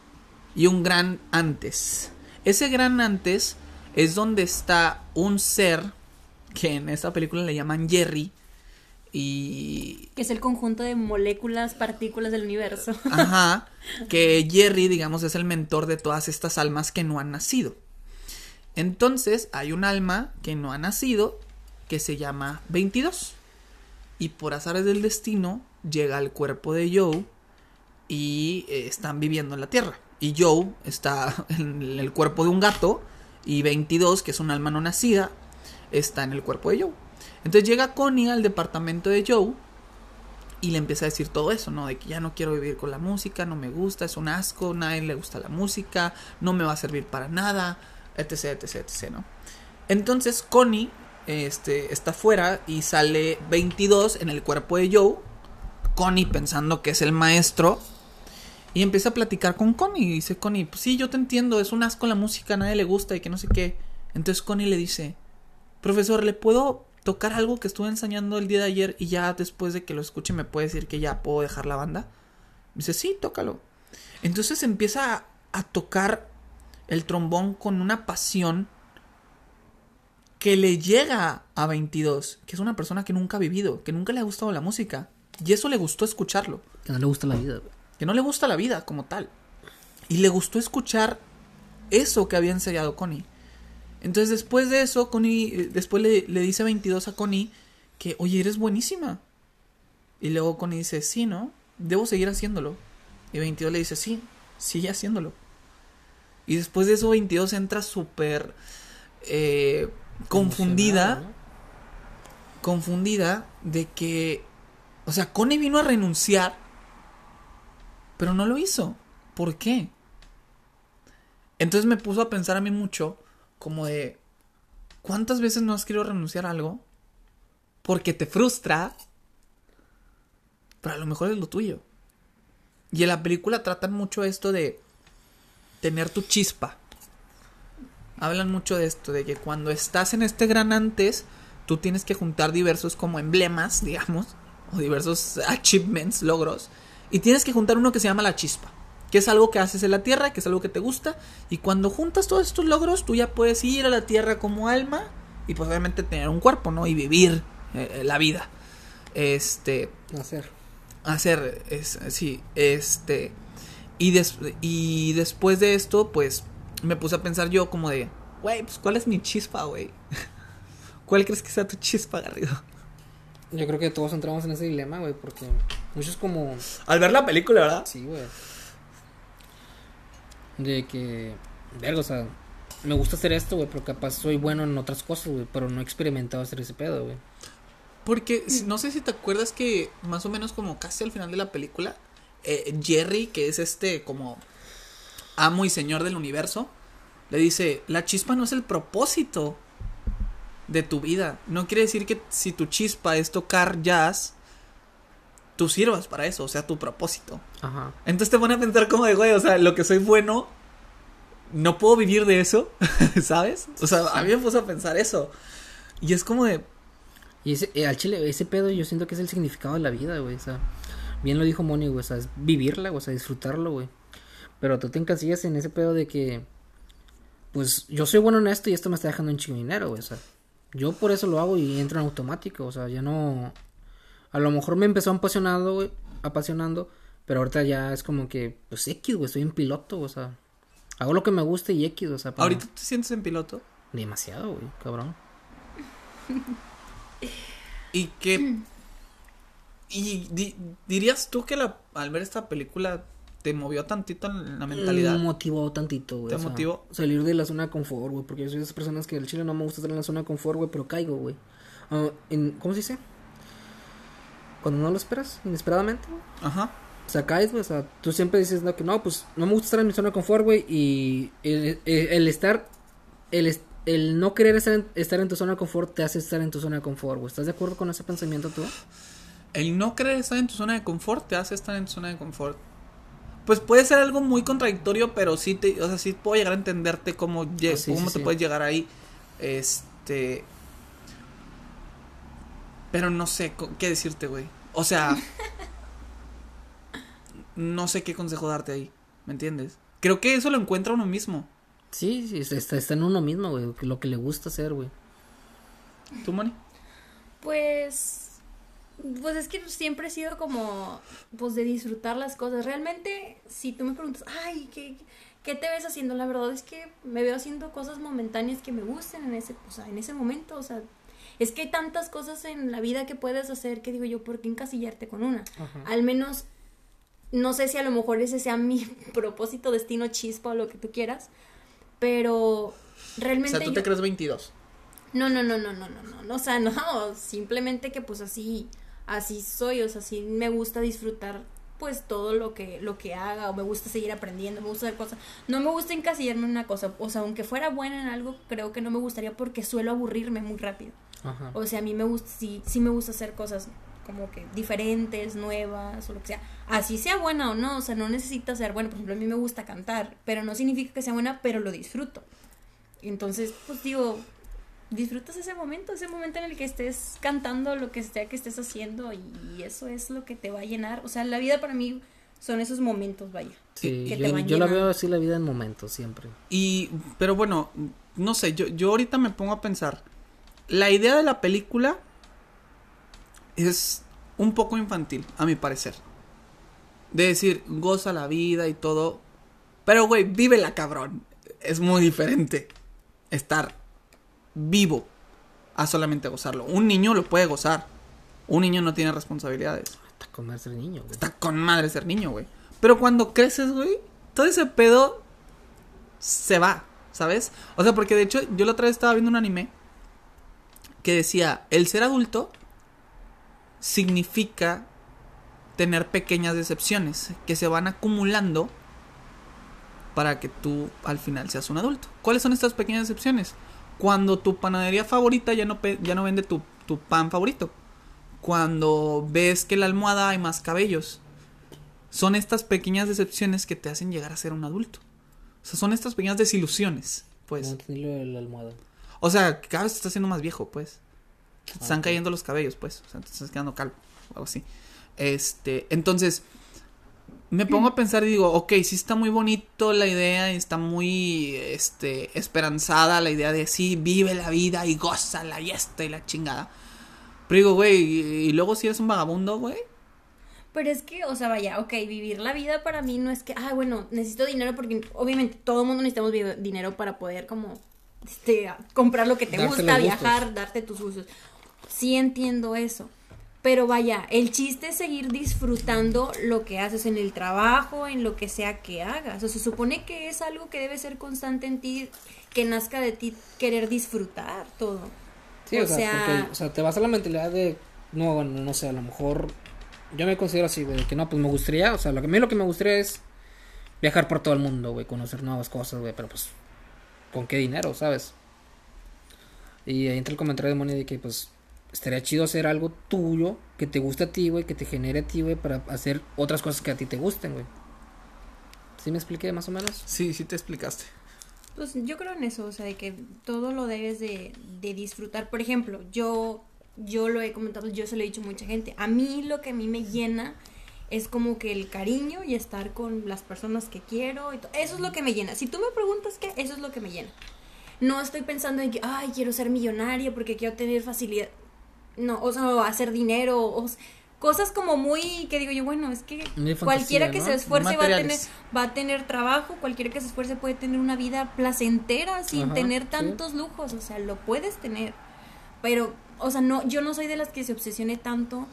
y un gran antes. Ese gran antes es donde está un ser que en esta película le llaman Jerry y Que es el conjunto de moléculas, partículas del universo. Ajá, que Jerry, digamos, es el mentor de todas estas almas que no han nacido. Entonces, hay un alma que no ha nacido que se llama 22. Y por azares del destino, llega al cuerpo de Joe y eh, están viviendo en la Tierra. Y Joe está en el cuerpo de un gato y 22, que es un alma no nacida, está en el cuerpo de Joe. Entonces llega Connie al departamento de Joe y le empieza a decir todo eso, ¿no? De que ya no quiero vivir con la música, no me gusta, es un asco, nadie le gusta la música, no me va a servir para nada, etc, etc, etc, ¿no? Entonces Connie este, está fuera y sale 22 en el cuerpo de Joe, Connie pensando que es el maestro, y empieza a platicar con Connie. Y dice Connie, pues sí, yo te entiendo, es un asco la música, a nadie le gusta y que no sé qué. Entonces Connie le dice, profesor, ¿le puedo tocar algo que estuve enseñando el día de ayer y ya después de que lo escuche me puede decir que ya puedo dejar la banda? dice, sí, tócalo. Entonces empieza a, a tocar el trombón con una pasión que le llega a 22, que es una persona que nunca ha vivido, que nunca le ha gustado la música. Y eso le gustó escucharlo. Que no le gusta la vida. Que no le gusta la vida como tal. Y le gustó escuchar eso que había ensayado Connie. Entonces después de eso, Connie, eh, después le, le dice 22 a Connie que, oye, eres buenísima. Y luego Connie dice, sí, ¿no? Debo seguir haciéndolo. Y 22 le dice, sí, sigue haciéndolo. Y después de eso 22 entra súper eh, confundida. Confundida de que, o sea, Connie vino a renunciar, pero no lo hizo. ¿Por qué? Entonces me puso a pensar a mí mucho, como de, ¿cuántas veces no has querido renunciar a algo? Porque te frustra, pero a lo mejor es lo tuyo. Y en la película tratan mucho esto de tener tu chispa. Hablan mucho de esto, de que cuando estás en este gran antes, tú tienes que juntar diversos como emblemas, digamos, o diversos achievements, logros, y tienes que juntar uno que se llama la chispa, que es algo que haces en la tierra, que es algo que te gusta, y cuando juntas todos estos logros, tú ya puedes ir a la tierra como alma y pues obviamente tener un cuerpo, ¿no? Y vivir eh, la vida. Este, Hacer. hacer es, sí este y, des- y después de esto pues me puse a pensar yo como de güey pues cuál es mi chispa güey cuál crees que sea tu chispa Garrido Yo creo que todos entramos en ese dilema, güey, porque muchos como... al ver la película verdad Sí, güey. De que... Verga, o sea... Me gusta hacer esto, güey, pero capaz soy bueno en otras cosas, güey, pero no he experimentado hacer ese pedo, güey. porque no sé si te acuerdas que más o menos como casi al final de la película eh, Jerry que es este como amo y señor del universo le dice la chispa no es el propósito de tu vida. No quiere decir que si tu chispa es tocar jazz, tú sirvas para eso, o sea, tu propósito. Ajá. Entonces te pone a pensar como de, güey, o sea, lo que soy bueno, no puedo vivir de eso, ¿sabes? O sea, a mí me puso a pensar eso. Y es como de, Y ese, eh, al chile, ese pedo yo siento que es el significado de la vida, güey. O sea, bien lo dijo Moni, güey. O sea, es vivirla, güey, o sea, disfrutarlo, güey. Pero tú te encasillas en ese pedo de que, pues, yo soy bueno en esto y esto me está dejando un chingo dinero, güey. O sea, yo por eso lo hago y entro en automático. O sea, ya no. A lo mejor me empezó apasionado, güey, apasionando. Pero ahorita ya es como que, pues, X, güey, estoy en piloto, o sea. Hago lo que me guste y X, o sea. pero- ¿ahorita te sientes en piloto? Demasiado, güey, cabrón. Y que... Y di- dirías tú que la, al ver esta película te movió tantito en la mentalidad. Me motivó tantito, güey. ¿Te o sea, motivó? Salir de la zona de confort, güey. Porque yo soy de esas personas que el chile no me gusta estar en la zona de confort, güey, pero caigo, güey. En- ¿Cómo se dice? Cuando no lo esperas, inesperadamente. Ajá. O sea, caes. O sea, tú siempre dices, no, que no, pues no me gusta estar en mi zona de confort, güey. Y el, el- el estar. El, el no querer estar en, estar en tu zona de confort te hace estar en tu zona de confort, güey. ¿Estás de acuerdo con ese pensamiento tú? El no querer estar en tu zona de confort te hace estar en tu zona de confort. Pues puede ser algo muy contradictorio, pero sí te, o sea, sí puedo llegar a entenderte cómo, Ah, sí, cómo sí, te sí. puedes llegar ahí. Este. Pero no sé qué decirte, güey. O sea. no sé qué consejo darte ahí. ¿Me entiendes? Creo que eso lo encuentra uno mismo. Sí, sí, está, está en uno mismo, güey. Lo que le gusta hacer, güey. ¿Tú, Moni? Pues. Pues es que siempre he sido como. Pues de disfrutar las cosas. Realmente, si tú me preguntas, ay, ¿qué, qué te ves haciendo? La verdad es que me veo haciendo cosas momentáneas que me gusten en ese, o sea, en ese momento. O sea, es que hay tantas cosas en la vida que puedes hacer que digo yo, ¿por qué encasillarte con una? Ajá. Al menos. No sé si a lo mejor ese sea mi propósito, destino, chispa o lo que tú quieras. Pero O realmente. sea, tú yo- te crees 22. No, no, no, no, no, no, no, no, o sea, no, simplemente que pues así, así soy, o sea, sí me gusta disfrutar pues todo lo que, lo que haga, o me gusta seguir aprendiendo, me gusta hacer cosas, no me gusta encasillarme en una cosa, o sea, aunque fuera buena en algo, creo que no me gustaría porque suelo aburrirme muy rápido, Ajá. o sea, a mí me gusta, sí, sí me gusta hacer cosas como que diferentes, nuevas, o lo que sea, así sea buena o no, o sea, no necesita ser buena, por ejemplo, a mí me gusta cantar, pero no significa que sea buena, pero lo disfruto, entonces, pues digo, disfrutas ese momento, ese momento en el que estés cantando lo que sea que estés haciendo y eso es lo que te va a llenar. O sea, la vida para mí son esos momentos, vaya. Sí, que te yo, van yo la veo así la vida en momentos siempre. Y, pero bueno, no sé, yo, yo ahorita me pongo a pensar. La idea de la película es un poco infantil, a mi parecer. De decir, goza la vida y todo. Pero, güey, vívela, cabrón. Es muy diferente estar vivo a solamente gozarlo. Un niño lo puede gozar. Un niño no tiene responsabilidades. Hasta comerse el niño, güey. Está con madre ser niño, güey. Pero cuando creces, güey, todo ese pedo se va, ¿sabes? O sea, porque de hecho yo la otra vez estaba viendo un anime que decía, el ser adulto significa tener pequeñas decepciones que se van acumulando para que tú al final seas un adulto. ¿Cuáles son estas pequeñas decepciones? Cuando tu panadería favorita ya no, ya no vende tu, tu pan favorito. Cuando ves que en la almohada hay más cabellos. Son estas pequeñas decepciones que te hacen llegar a ser un adulto. O sea, son estas pequeñas desilusiones, pues. O sea, cada vez te estás haciendo más viejo, pues. Te están cayendo los cabellos, pues. O sea, te estás quedando calvo. O algo así. Este, entonces, me pongo a pensar y digo, ok, sí está muy bonito la idea, y está muy, este, esperanzada la idea de sí, vive la vida y gózala y esta y la chingada. Pero digo, güey, y, y luego si eres un vagabundo, güey. Pero es que, o sea, vaya, ok, vivir la vida para mí no es que, ah, bueno, necesito dinero porque obviamente todo el mundo necesitamos dinero para poder como, este, comprar lo que te Darte gusta, gustos. viajar, darte tus gustos. Sí entiendo eso. Pero vaya, el chiste es seguir disfrutando lo que haces en el trabajo, en lo que sea que hagas. O sea, se supone que es algo que debe ser constante en ti, que nazca de ti querer disfrutar todo. Sí, o, sea, porque, o sea, te vas a la mentalidad de, no, bueno, no sé, a lo mejor, yo me considero así, güey, que no, pues me gustaría, o sea, lo que a mí lo que me gustaría es viajar por todo el mundo, güey, conocer nuevas cosas, güey, pero pues, ¿con qué dinero, sabes? Y ahí entra el comentario de Moni de que, pues, estaría chido hacer algo tuyo, que te guste a ti, güey, que te genere a ti, güey, para hacer otras cosas que a ti te gusten, güey. ¿Sí me expliqué más o menos? Sí, sí te explicaste. Pues yo creo en eso, o sea, de que todo lo debes de, de disfrutar. Por ejemplo, yo, yo lo he comentado, yo se lo he dicho a mucha gente. A mí lo que a mí me llena es como que el cariño y estar con las personas que quiero. Y eso es lo que me llena. Si tú me preguntas qué, eso es lo que me llena. No estoy pensando en que, ay, quiero ser millonaria porque quiero tener facilidad. No, o sea, hacer dinero, o cosas como muy, que digo yo, bueno, es que cualquiera que ¿no? se esfuerce va a tener, va a tener trabajo, cualquiera que se esfuerce puede tener una vida placentera sin Ajá, tener sí. tantos lujos, o sea, lo puedes tener. Pero, o sea, no, yo no soy de las que se obsesione tanto.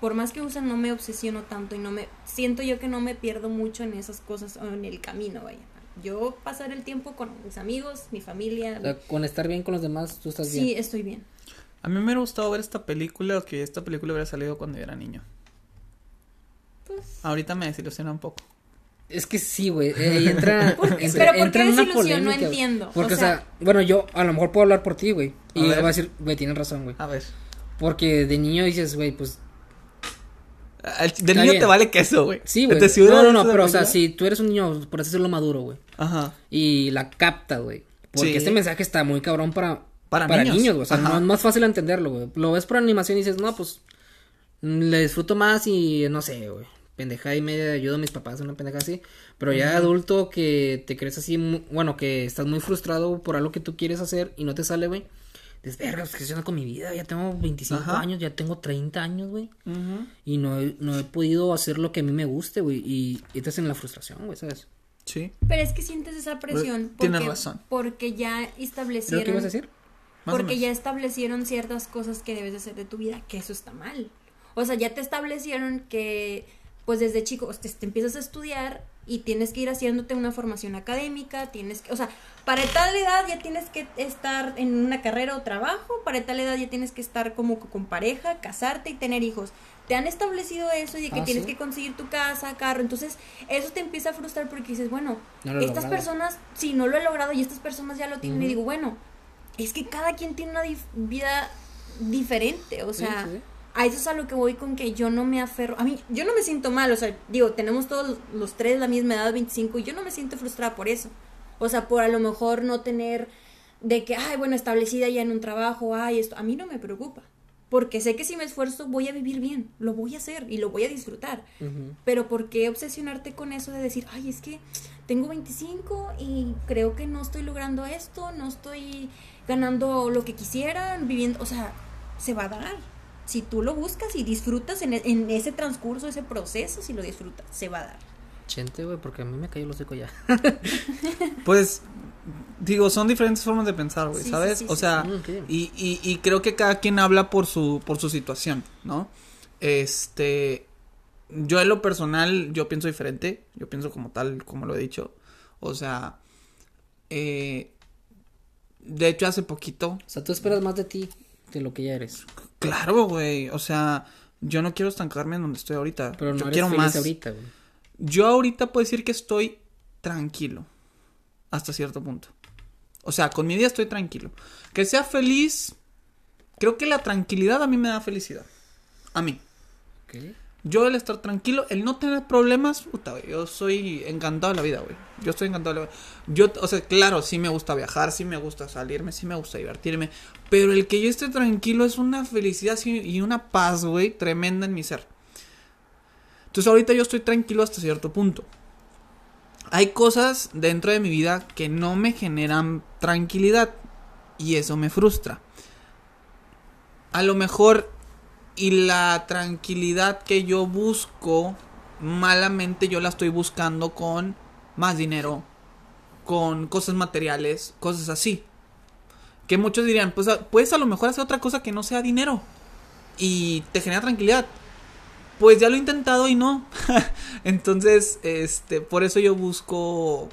Por más que usen, no me obsesiono tanto y no me siento yo que no me pierdo mucho en esas cosas o en el camino, vaya. Yo pasar el tiempo con mis amigos, mi familia. O sea, con estar bien con los demás, tú estás sí, bien. estoy bien. A mí me hubiera gustado ver esta película o que esta película hubiera salido cuando yo era niño. Pues, Ahorita me desilusiona un poco. Es que sí, güey. eh, entra, ¿Por qué? entra- Pero ¿por entra qué en una desilusión? No entiendo. Porque, O o sea, bueno, yo a lo mejor puedo hablar por ti, güey. Y A voy a decir, güey, tienes razón, güey. A ver. Porque de niño dices, güey, pues Al- De Está niño bien. te vale queso, güey. sí, güey. No, no, no, pero o sea, si tú eres un niño, por así decirlo, maduro, güey. Ajá. Y la capta, güey. Porque Sí. este mensaje está muy cabrón para, Para para, niños. güey. O sea, Ajá. no es más fácil entenderlo, güey. Lo ves por animación y dices, no, pues mm, le disfruto más y no sé, güey. Pendeja y media ayudo a mis papás, una pendeja así. Pero ya adulto que te crees así, bueno, que estás muy frustrado por algo que tú quieres hacer y no te sale, güey. Dices, verga, pues, ¿qué estoy haciendo con mi vida? Ya tengo 25 Ajá. años, ya tengo 30 años, güey. Y no he, no he podido hacer lo que a mí me guste, güey. Y, y estás en la frustración, güey, ¿sabes? Sí. pero es que sientes esa presión. Pues, Tienes porque- razón. Porque ya ¿Es lo establecieron. que ibas a decir? Más o porque ya establecieron ciertas cosas que debes de hacer de tu vida, que eso está mal. O sea, ya te establecieron que, pues desde chico, te, te empiezas a estudiar y tienes que ir haciéndote una formación académica, tienes que, o sea, para tal edad ya tienes que estar en una carrera o trabajo, para tal edad ya tienes que estar como con pareja, casarte y tener hijos. Te han establecido eso y de que Ah, tienes ¿sí? que conseguir tu casa, carro, entonces eso te empieza a frustrar porque dices, bueno, No estas logrado. personas, si no lo he logrado y estas personas ya lo tienen, y digo, bueno, es que cada quien tiene una dif- vida diferente, o Sí, sea, sí. A eso es a lo que voy con que yo no me aferro. A mí, yo no me siento mal, o sea, digo, tenemos todos los tres la misma edad, 25, y yo no me siento frustrada por eso. O sea, por a lo mejor no tener de que, ay, bueno, establecida ya en un trabajo, ay, esto, a mí no me preocupa. Porque sé que si me esfuerzo voy a vivir bien, lo voy a hacer y lo voy a disfrutar. Pero ¿por qué obsesionarte con eso de decir, ay, es que tengo 25 y creo que no estoy logrando esto, no estoy ganando lo que quisiera, viviendo, o sea, se va a dar. Si tú lo buscas y disfrutas en, e- en ese transcurso, ese proceso, si lo disfrutas, se va a dar. Chente, güey, porque a mí me cayó el hocico ya. Pues, digo, son diferentes formas de pensar, güey, Sí, ¿sabes? sí, o sea, sí. Ok. y, y, y creo que cada quien habla por su, por su situación, ¿no? Este, yo en lo personal, yo pienso diferente, yo pienso como tal, como lo he dicho, o sea, eh, de hecho hace poquito, O sea, tú esperas más de ti de lo que ya eres. Claro, güey, o sea, yo no quiero estancarme en donde estoy ahorita, Pero no yo eres quiero feliz más. ahorita, güey. Yo ahorita puedo decir que estoy tranquilo. Hasta cierto punto. O sea, con mi día estoy tranquilo. Que sea feliz. Creo que la tranquilidad a mí me da felicidad. A mí. Ok. Yo el estar tranquilo, el no tener problemas, puta, güey, yo soy encantado de la vida, güey. Yo estoy encantado de la vida. Yo, o sea, claro, sí me gusta viajar, sí me gusta salirme, sí me gusta divertirme. Pero el que yo esté tranquilo es una felicidad y una paz, güey, tremenda en mi ser. Entonces ahorita yo estoy tranquilo hasta cierto punto. Hay cosas dentro de mi vida que no me generan tranquilidad y eso me frustra. A lo mejor y la tranquilidad que yo busco, malamente yo la estoy buscando con más dinero, con cosas materiales, cosas así. Que muchos dirían, pues a- puedes a lo mejor hacer otra cosa que no sea dinero y te genera tranquilidad. Pues ya lo he intentado y no. Entonces, este, por eso yo busco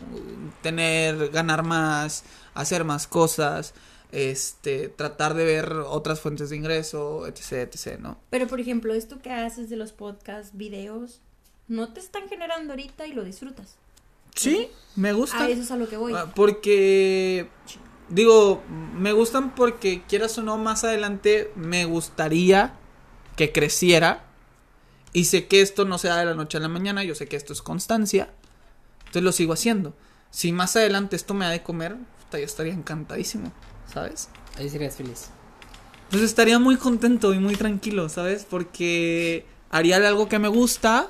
tener, ganar más, hacer más cosas, este, tratar de ver otras fuentes de ingreso, etc, etc, ¿no? Pero, por ejemplo, esto que haces de los podcasts, videos, no te están generando ahorita y lo disfrutas. Sí, me gusta. A eso es a lo que voy. Ah, Porque, digo, me gustan porque quieras o no, más adelante me gustaría que creciera. Y sé que esto no se da de la noche a la mañana, yo sé que esto es constancia. Entonces lo sigo haciendo. Si más adelante esto me da de comer, yo estaría encantadísimo, ¿sabes? Ahí serías feliz. Pues estaría muy contento y muy tranquilo, ¿sabes? Porque haría algo que me gusta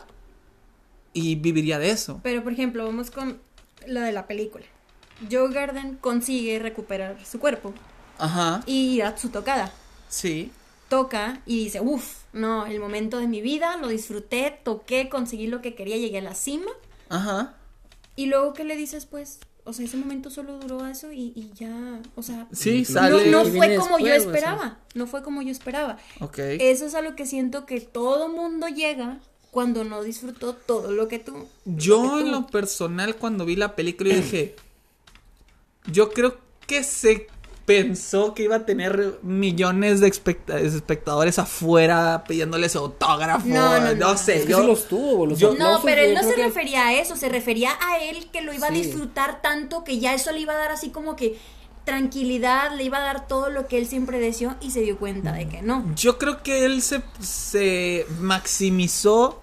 y viviría de eso. Pero, por ejemplo, vamos con lo de la película. Joe Garden consigue recuperar su cuerpo Ajá, y ir a su tocada. sí. Toca y dice, uff, no, el momento de mi vida, lo disfruté, toqué, conseguí lo que quería, llegué a la cima. Ajá. Y luego, ¿qué le dices, pues? O sea, ese momento solo duró eso y, y ya, o sea... Sí, No, sale. No, fue como yo esperaba, no fue como yo esperaba. Ok. Eso es a lo que siento que todo mundo llega cuando no disfrutó todo lo que tú... Yo lo que en lo personal cuando vi la película yo dije, yo creo que se pensó que iba a tener millones de especta- espectadores afuera pidiéndoles autógrafo, No, no, no, no. sé, Es que yo sí los tuvo, los yo- No, pero él no se que- refería a eso, se refería a él que lo iba a disfrutar tanto que ya eso le iba a dar así como que tranquilidad, le iba a dar todo lo que él siempre deseó y se dio cuenta de que no. yo creo que él se, se maximizó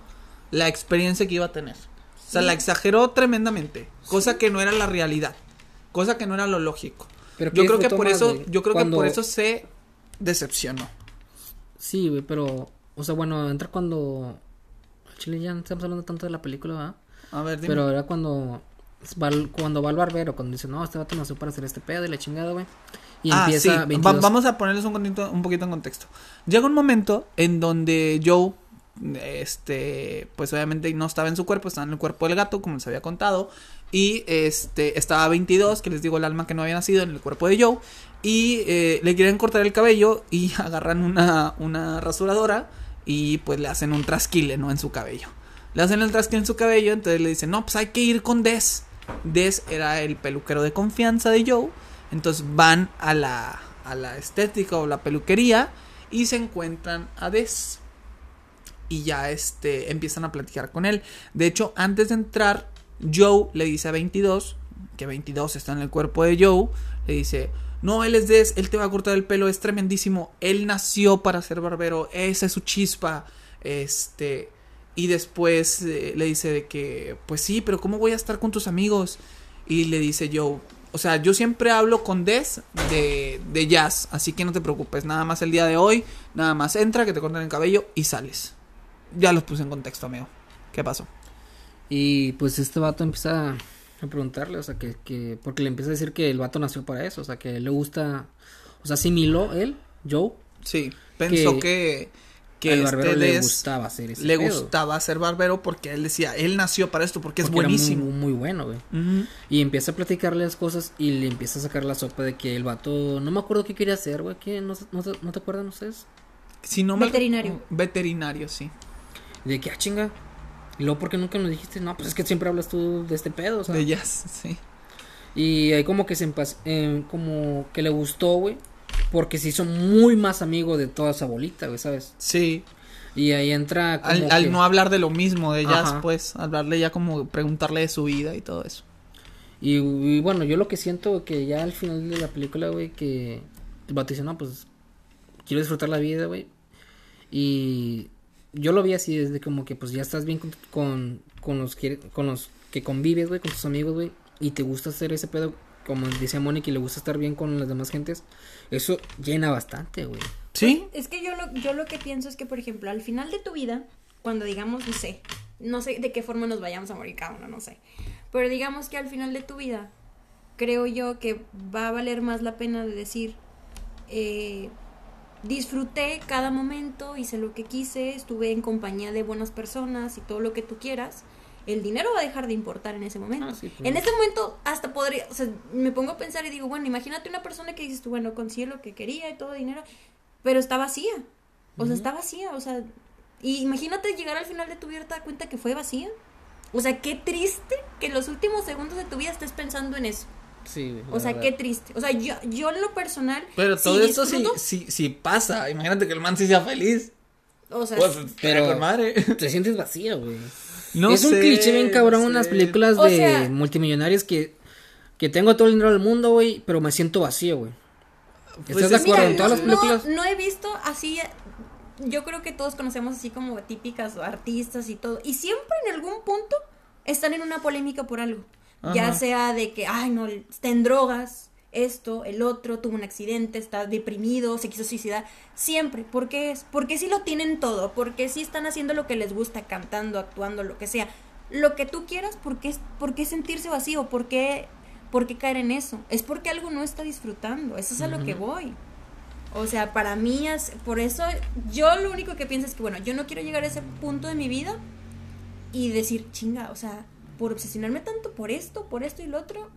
la experiencia que iba a tener. O sea, Sí. la exageró tremendamente, cosa que no era la realidad, cosa que no era lo lógico. Pero yo ¿qué creo que por más, eso, yo creo que por eso se decepcionó. Sí, güey, pero... O sea, bueno, entra cuando... Chile ya no estamos hablando tanto de la película, ¿verdad? A ver, dime. Pero era cuando... va cuando va al barbero, cuando dice, no, este vato nació para hacer este pedo y la chingada, güey. Y Ah, empieza sí. Va- 22 vamos a ponerles un, poquito- un poquito en contexto. Llega un momento en donde Joe, este, pues obviamente no estaba en su cuerpo, estaba en el cuerpo del gato, como les había contado. Y este, estaba 22, que les digo el alma que no había nacido en el cuerpo de Joe. Y eh, le quieren cortar el cabello y agarran una, una rasuradora y pues le hacen un trasquile, ¿no? En su cabello. Le hacen el trasque en su cabello, entonces le dicen, no, pues hay que ir con Des. Des era el peluquero de confianza de Joe. Entonces van a la, a la estética o la peluquería y se encuentran a Des. Y ya este, empiezan a platicar con él. De hecho, antes de entrar, Joe le dice a 22, que 22 está en el cuerpo de Joe, le dice, no, él es Des, él te va a cortar el pelo, es tremendísimo, él nació para ser barbero, esa es su chispa, este, y después eh, le dice de que, pues sí, pero ¿cómo voy a estar con tus amigos? Y le dice Joe, o sea, yo siempre hablo con Des de, de jazz, así que no te preocupes, nada más el día de hoy, nada más entra, que te corten el cabello y sales. Ya los puse en contexto, amigo. ¿Qué pasó? Y pues este vato empieza a preguntarle, o sea, que, que, porque le empieza a decir que el vato nació para eso, o sea, que le gusta, o sea, asimiló él, Joe, Sí, pensó que, que, el barbero este le Des gustaba hacer ese le pedo, gustaba ser barbero porque él decía, él nació para esto porque es porque era muy- buenísimo. Muy, bueno, güey. Ujú. Y empieza a platicarle las cosas y le empieza a sacar la sopa de que el vato, no me acuerdo qué quería hacer, güey, ¿qué? ¿No, no, te- no te acuerdan ustedes? Si no me- Veterinario. Veterinario, sí. Y de que, ah, chinga. Y luego, ¿por qué nunca nos dijiste? No, pues es que siempre hablas tú de este pedo, o sea. De jazz, sí. Y ahí como que se eh, como que le gustó, güey. Porque se hizo muy más amigo de toda esa bolita, güey, ¿sabes? Sí. Y ahí entra como Al, no hablar de lo mismo de jazz, Ajá. pues, hablarle ya como preguntarle de su vida y todo eso. Y, y bueno, yo lo que siento que ya al final de la película, güey, que el vato dice, no, pues quiero disfrutar la vida, güey. Y yo lo vi así desde como que pues ya estás bien con, con, con los que con los que convives, güey, con tus amigos, güey, y te gusta hacer ese pedo, como decía Mónica, y le gusta estar bien con las demás gentes. Eso llena bastante, güey. ¿Sí? Es que yo lo, yo lo que pienso es que, por ejemplo, al final de tu vida, cuando digamos, no sé, no sé de qué forma nos vayamos a morir cada uno, no sé. Pero digamos que al final de tu vida, creo yo que va a valer más la pena de decir, eh, disfruté cada momento, hice lo que quise, estuve en compañía de buenas personas y todo lo que tú quieras. El dinero va a dejar de importar en ese momento. Ah, sí, pues. En ese momento hasta podría, o sea, me pongo a pensar y digo, bueno, imagínate una persona que dices tú, bueno, consigue lo que quería y todo dinero, pero está vacía. O sea, está vacía, o sea, y imagínate llegar al final de tu vida y te das cuenta que fue vacía. O sea, qué triste que en los últimos segundos de tu vida estés pensando en eso. Sí. O sea, qué triste. O sea, yo, yo en lo personal. Pero todo esto sí, disfruto, sí, sí pasa. Imagínate que el man sí sea feliz. O sea, Pues, pero- madre. Te sientes vacío, güey. No es un cliché bien cabrón no sé. películas O de sea- multimillonarios que, que tengo todo el dinero del mundo, güey, pero me siento vacío, güey. Pues ¿Estás de acuerdo? que- en todas las no, películas. No, he visto así. Yo creo que todos conocemos así como típicas artistas y todo. Y siempre en algún punto están en una polémica por algo. Ya Ajá. sea de que, ay, no, está en drogas, esto, el otro, tuvo un accidente, está deprimido, se quiso suicidar. Siempre. ¿Por qué es? Porque si lo tienen todo. Porque si están haciendo lo que les gusta, cantando, actuando, lo que sea. Lo que tú quieras, ¿por qué, por qué sentirse vacío? ¿Por qué, por qué caer en eso? Es porque algo no está disfrutando. Eso es a lo que voy. O sea, para mí es, por eso yo lo único que pienso es que, bueno, yo no quiero llegar a ese punto de mi vida y decir, chinga, o sea, por obsesionarme tanto por esto, por esto y lo otro,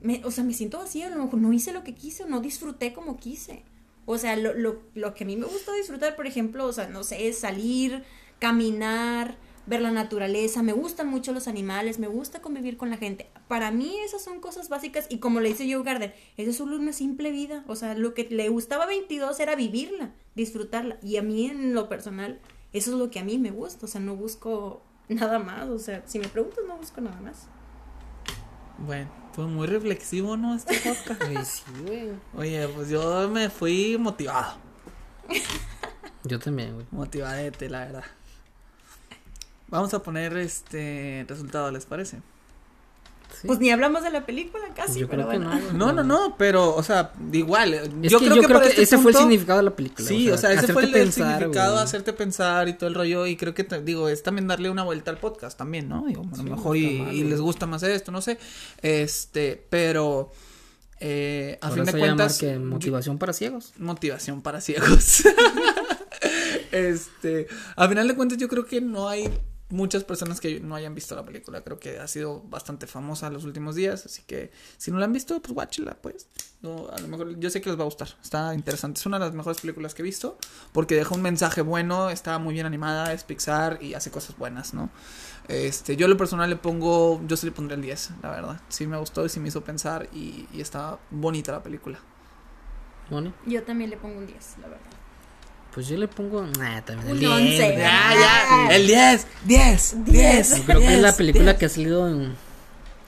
me, o sea, me siento vacía, a lo mejor no hice lo que quise, no disfruté como quise. O sea, lo que a mí me gusta disfrutar, por ejemplo, o sea, no sé, es salir, caminar, ver la naturaleza, me gustan mucho los animales, me gusta convivir con la gente. Para mí esas son cosas básicas y como le dice Joe Gardner, eso es solo una simple vida. O sea, lo que le gustaba a 22 era vivirla, disfrutarla. Y a mí en lo personal, eso es lo que a mí me gusta. O sea, no busco nada más. O sea, si me preguntas, no busco nada más. Bueno, fue muy reflexivo, ¿no? Este podcast. Güey, sí, güey. Oye, pues yo me fui motivado. Yo también, güey. Motivadete, la verdad. Vamos a poner este resultado, ¿les parece? Sí. Pues ni hablamos de la película casi, Yo pero creo que bueno. no. No, no, no, pero, o sea, igual. Es yo que creo yo que, creo que este ese fue el significado de la película. Sí, o sea, ese fue el, significado, güey. hacerte pensar y todo el rollo. Y creo que, te- digo, es también darle una vuelta al podcast también, ¿no? Digo, a lo Sí, mejor no y, mal, les gusta más esto, no sé. Este, pero, eh, a Por fin de cuentas. que motivación para ciegos. motivación para ciegos. este, a final de cuentas yo creo que no hay muchas personas que no hayan visto la película. Creo que ha sido bastante famosa los últimos días, así que si no la han visto, pues guáchela, pues. No, a lo mejor yo sé que les va a gustar. Está interesante. Es una de las mejores películas que he visto porque deja un mensaje bueno, está muy bien animada, es Pixar y hace cosas buenas, ¿no? Este, yo a lo personal le pongo, yo sí le pondré el 10, la verdad. Sí me gustó y sí me hizo pensar y, y está bonita la película. Moni. Yo también le pongo un 10, la verdad. Pues yo le pongo. Nah, también Un el 10, once. güey. Ya, ya, el 10, 10, 10. Yo creo que es la 10, película 10. que ha salido en.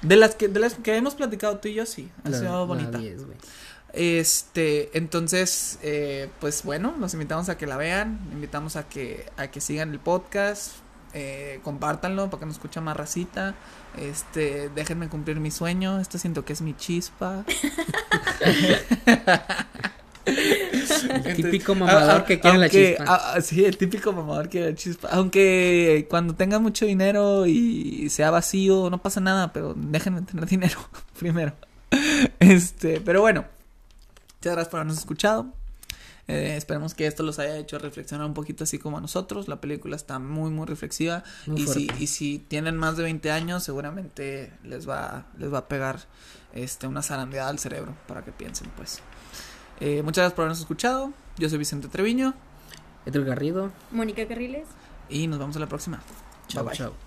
De las que, de las que hemos platicado tú y yo, sí. Ha la- sido bonita. 10, güey. Este, entonces, eh, pues bueno, los invitamos a que la vean, invitamos a que, a que sigan el podcast, eh, compártanlo para que nos escuche más racita, este, déjenme cumplir mi sueño, esto siento que es mi chispa. El típico mamador que quiere la chispa. ah, sí, el típico mamador que quiere la chispa. Aunque cuando tenga mucho dinero y sea vacío, no pasa nada, pero déjenme tener dinero primero. Este, pero bueno, muchas gracias por habernos escuchado. Eh, esperemos que esto los haya hecho reflexionar un poquito así como a nosotros. La película está muy, muy reflexiva. Muy y, si, y si tienen más de 20 años, seguramente les va, les va a pegar este, una zarandeada al cerebro para que piensen, pues. Eh, muchas gracias por habernos escuchado. Yo soy Vicente Treviño Edgar Garrido. Mónica Carriles. y nos vemos a la próxima. Chao, Bye, bye. chao.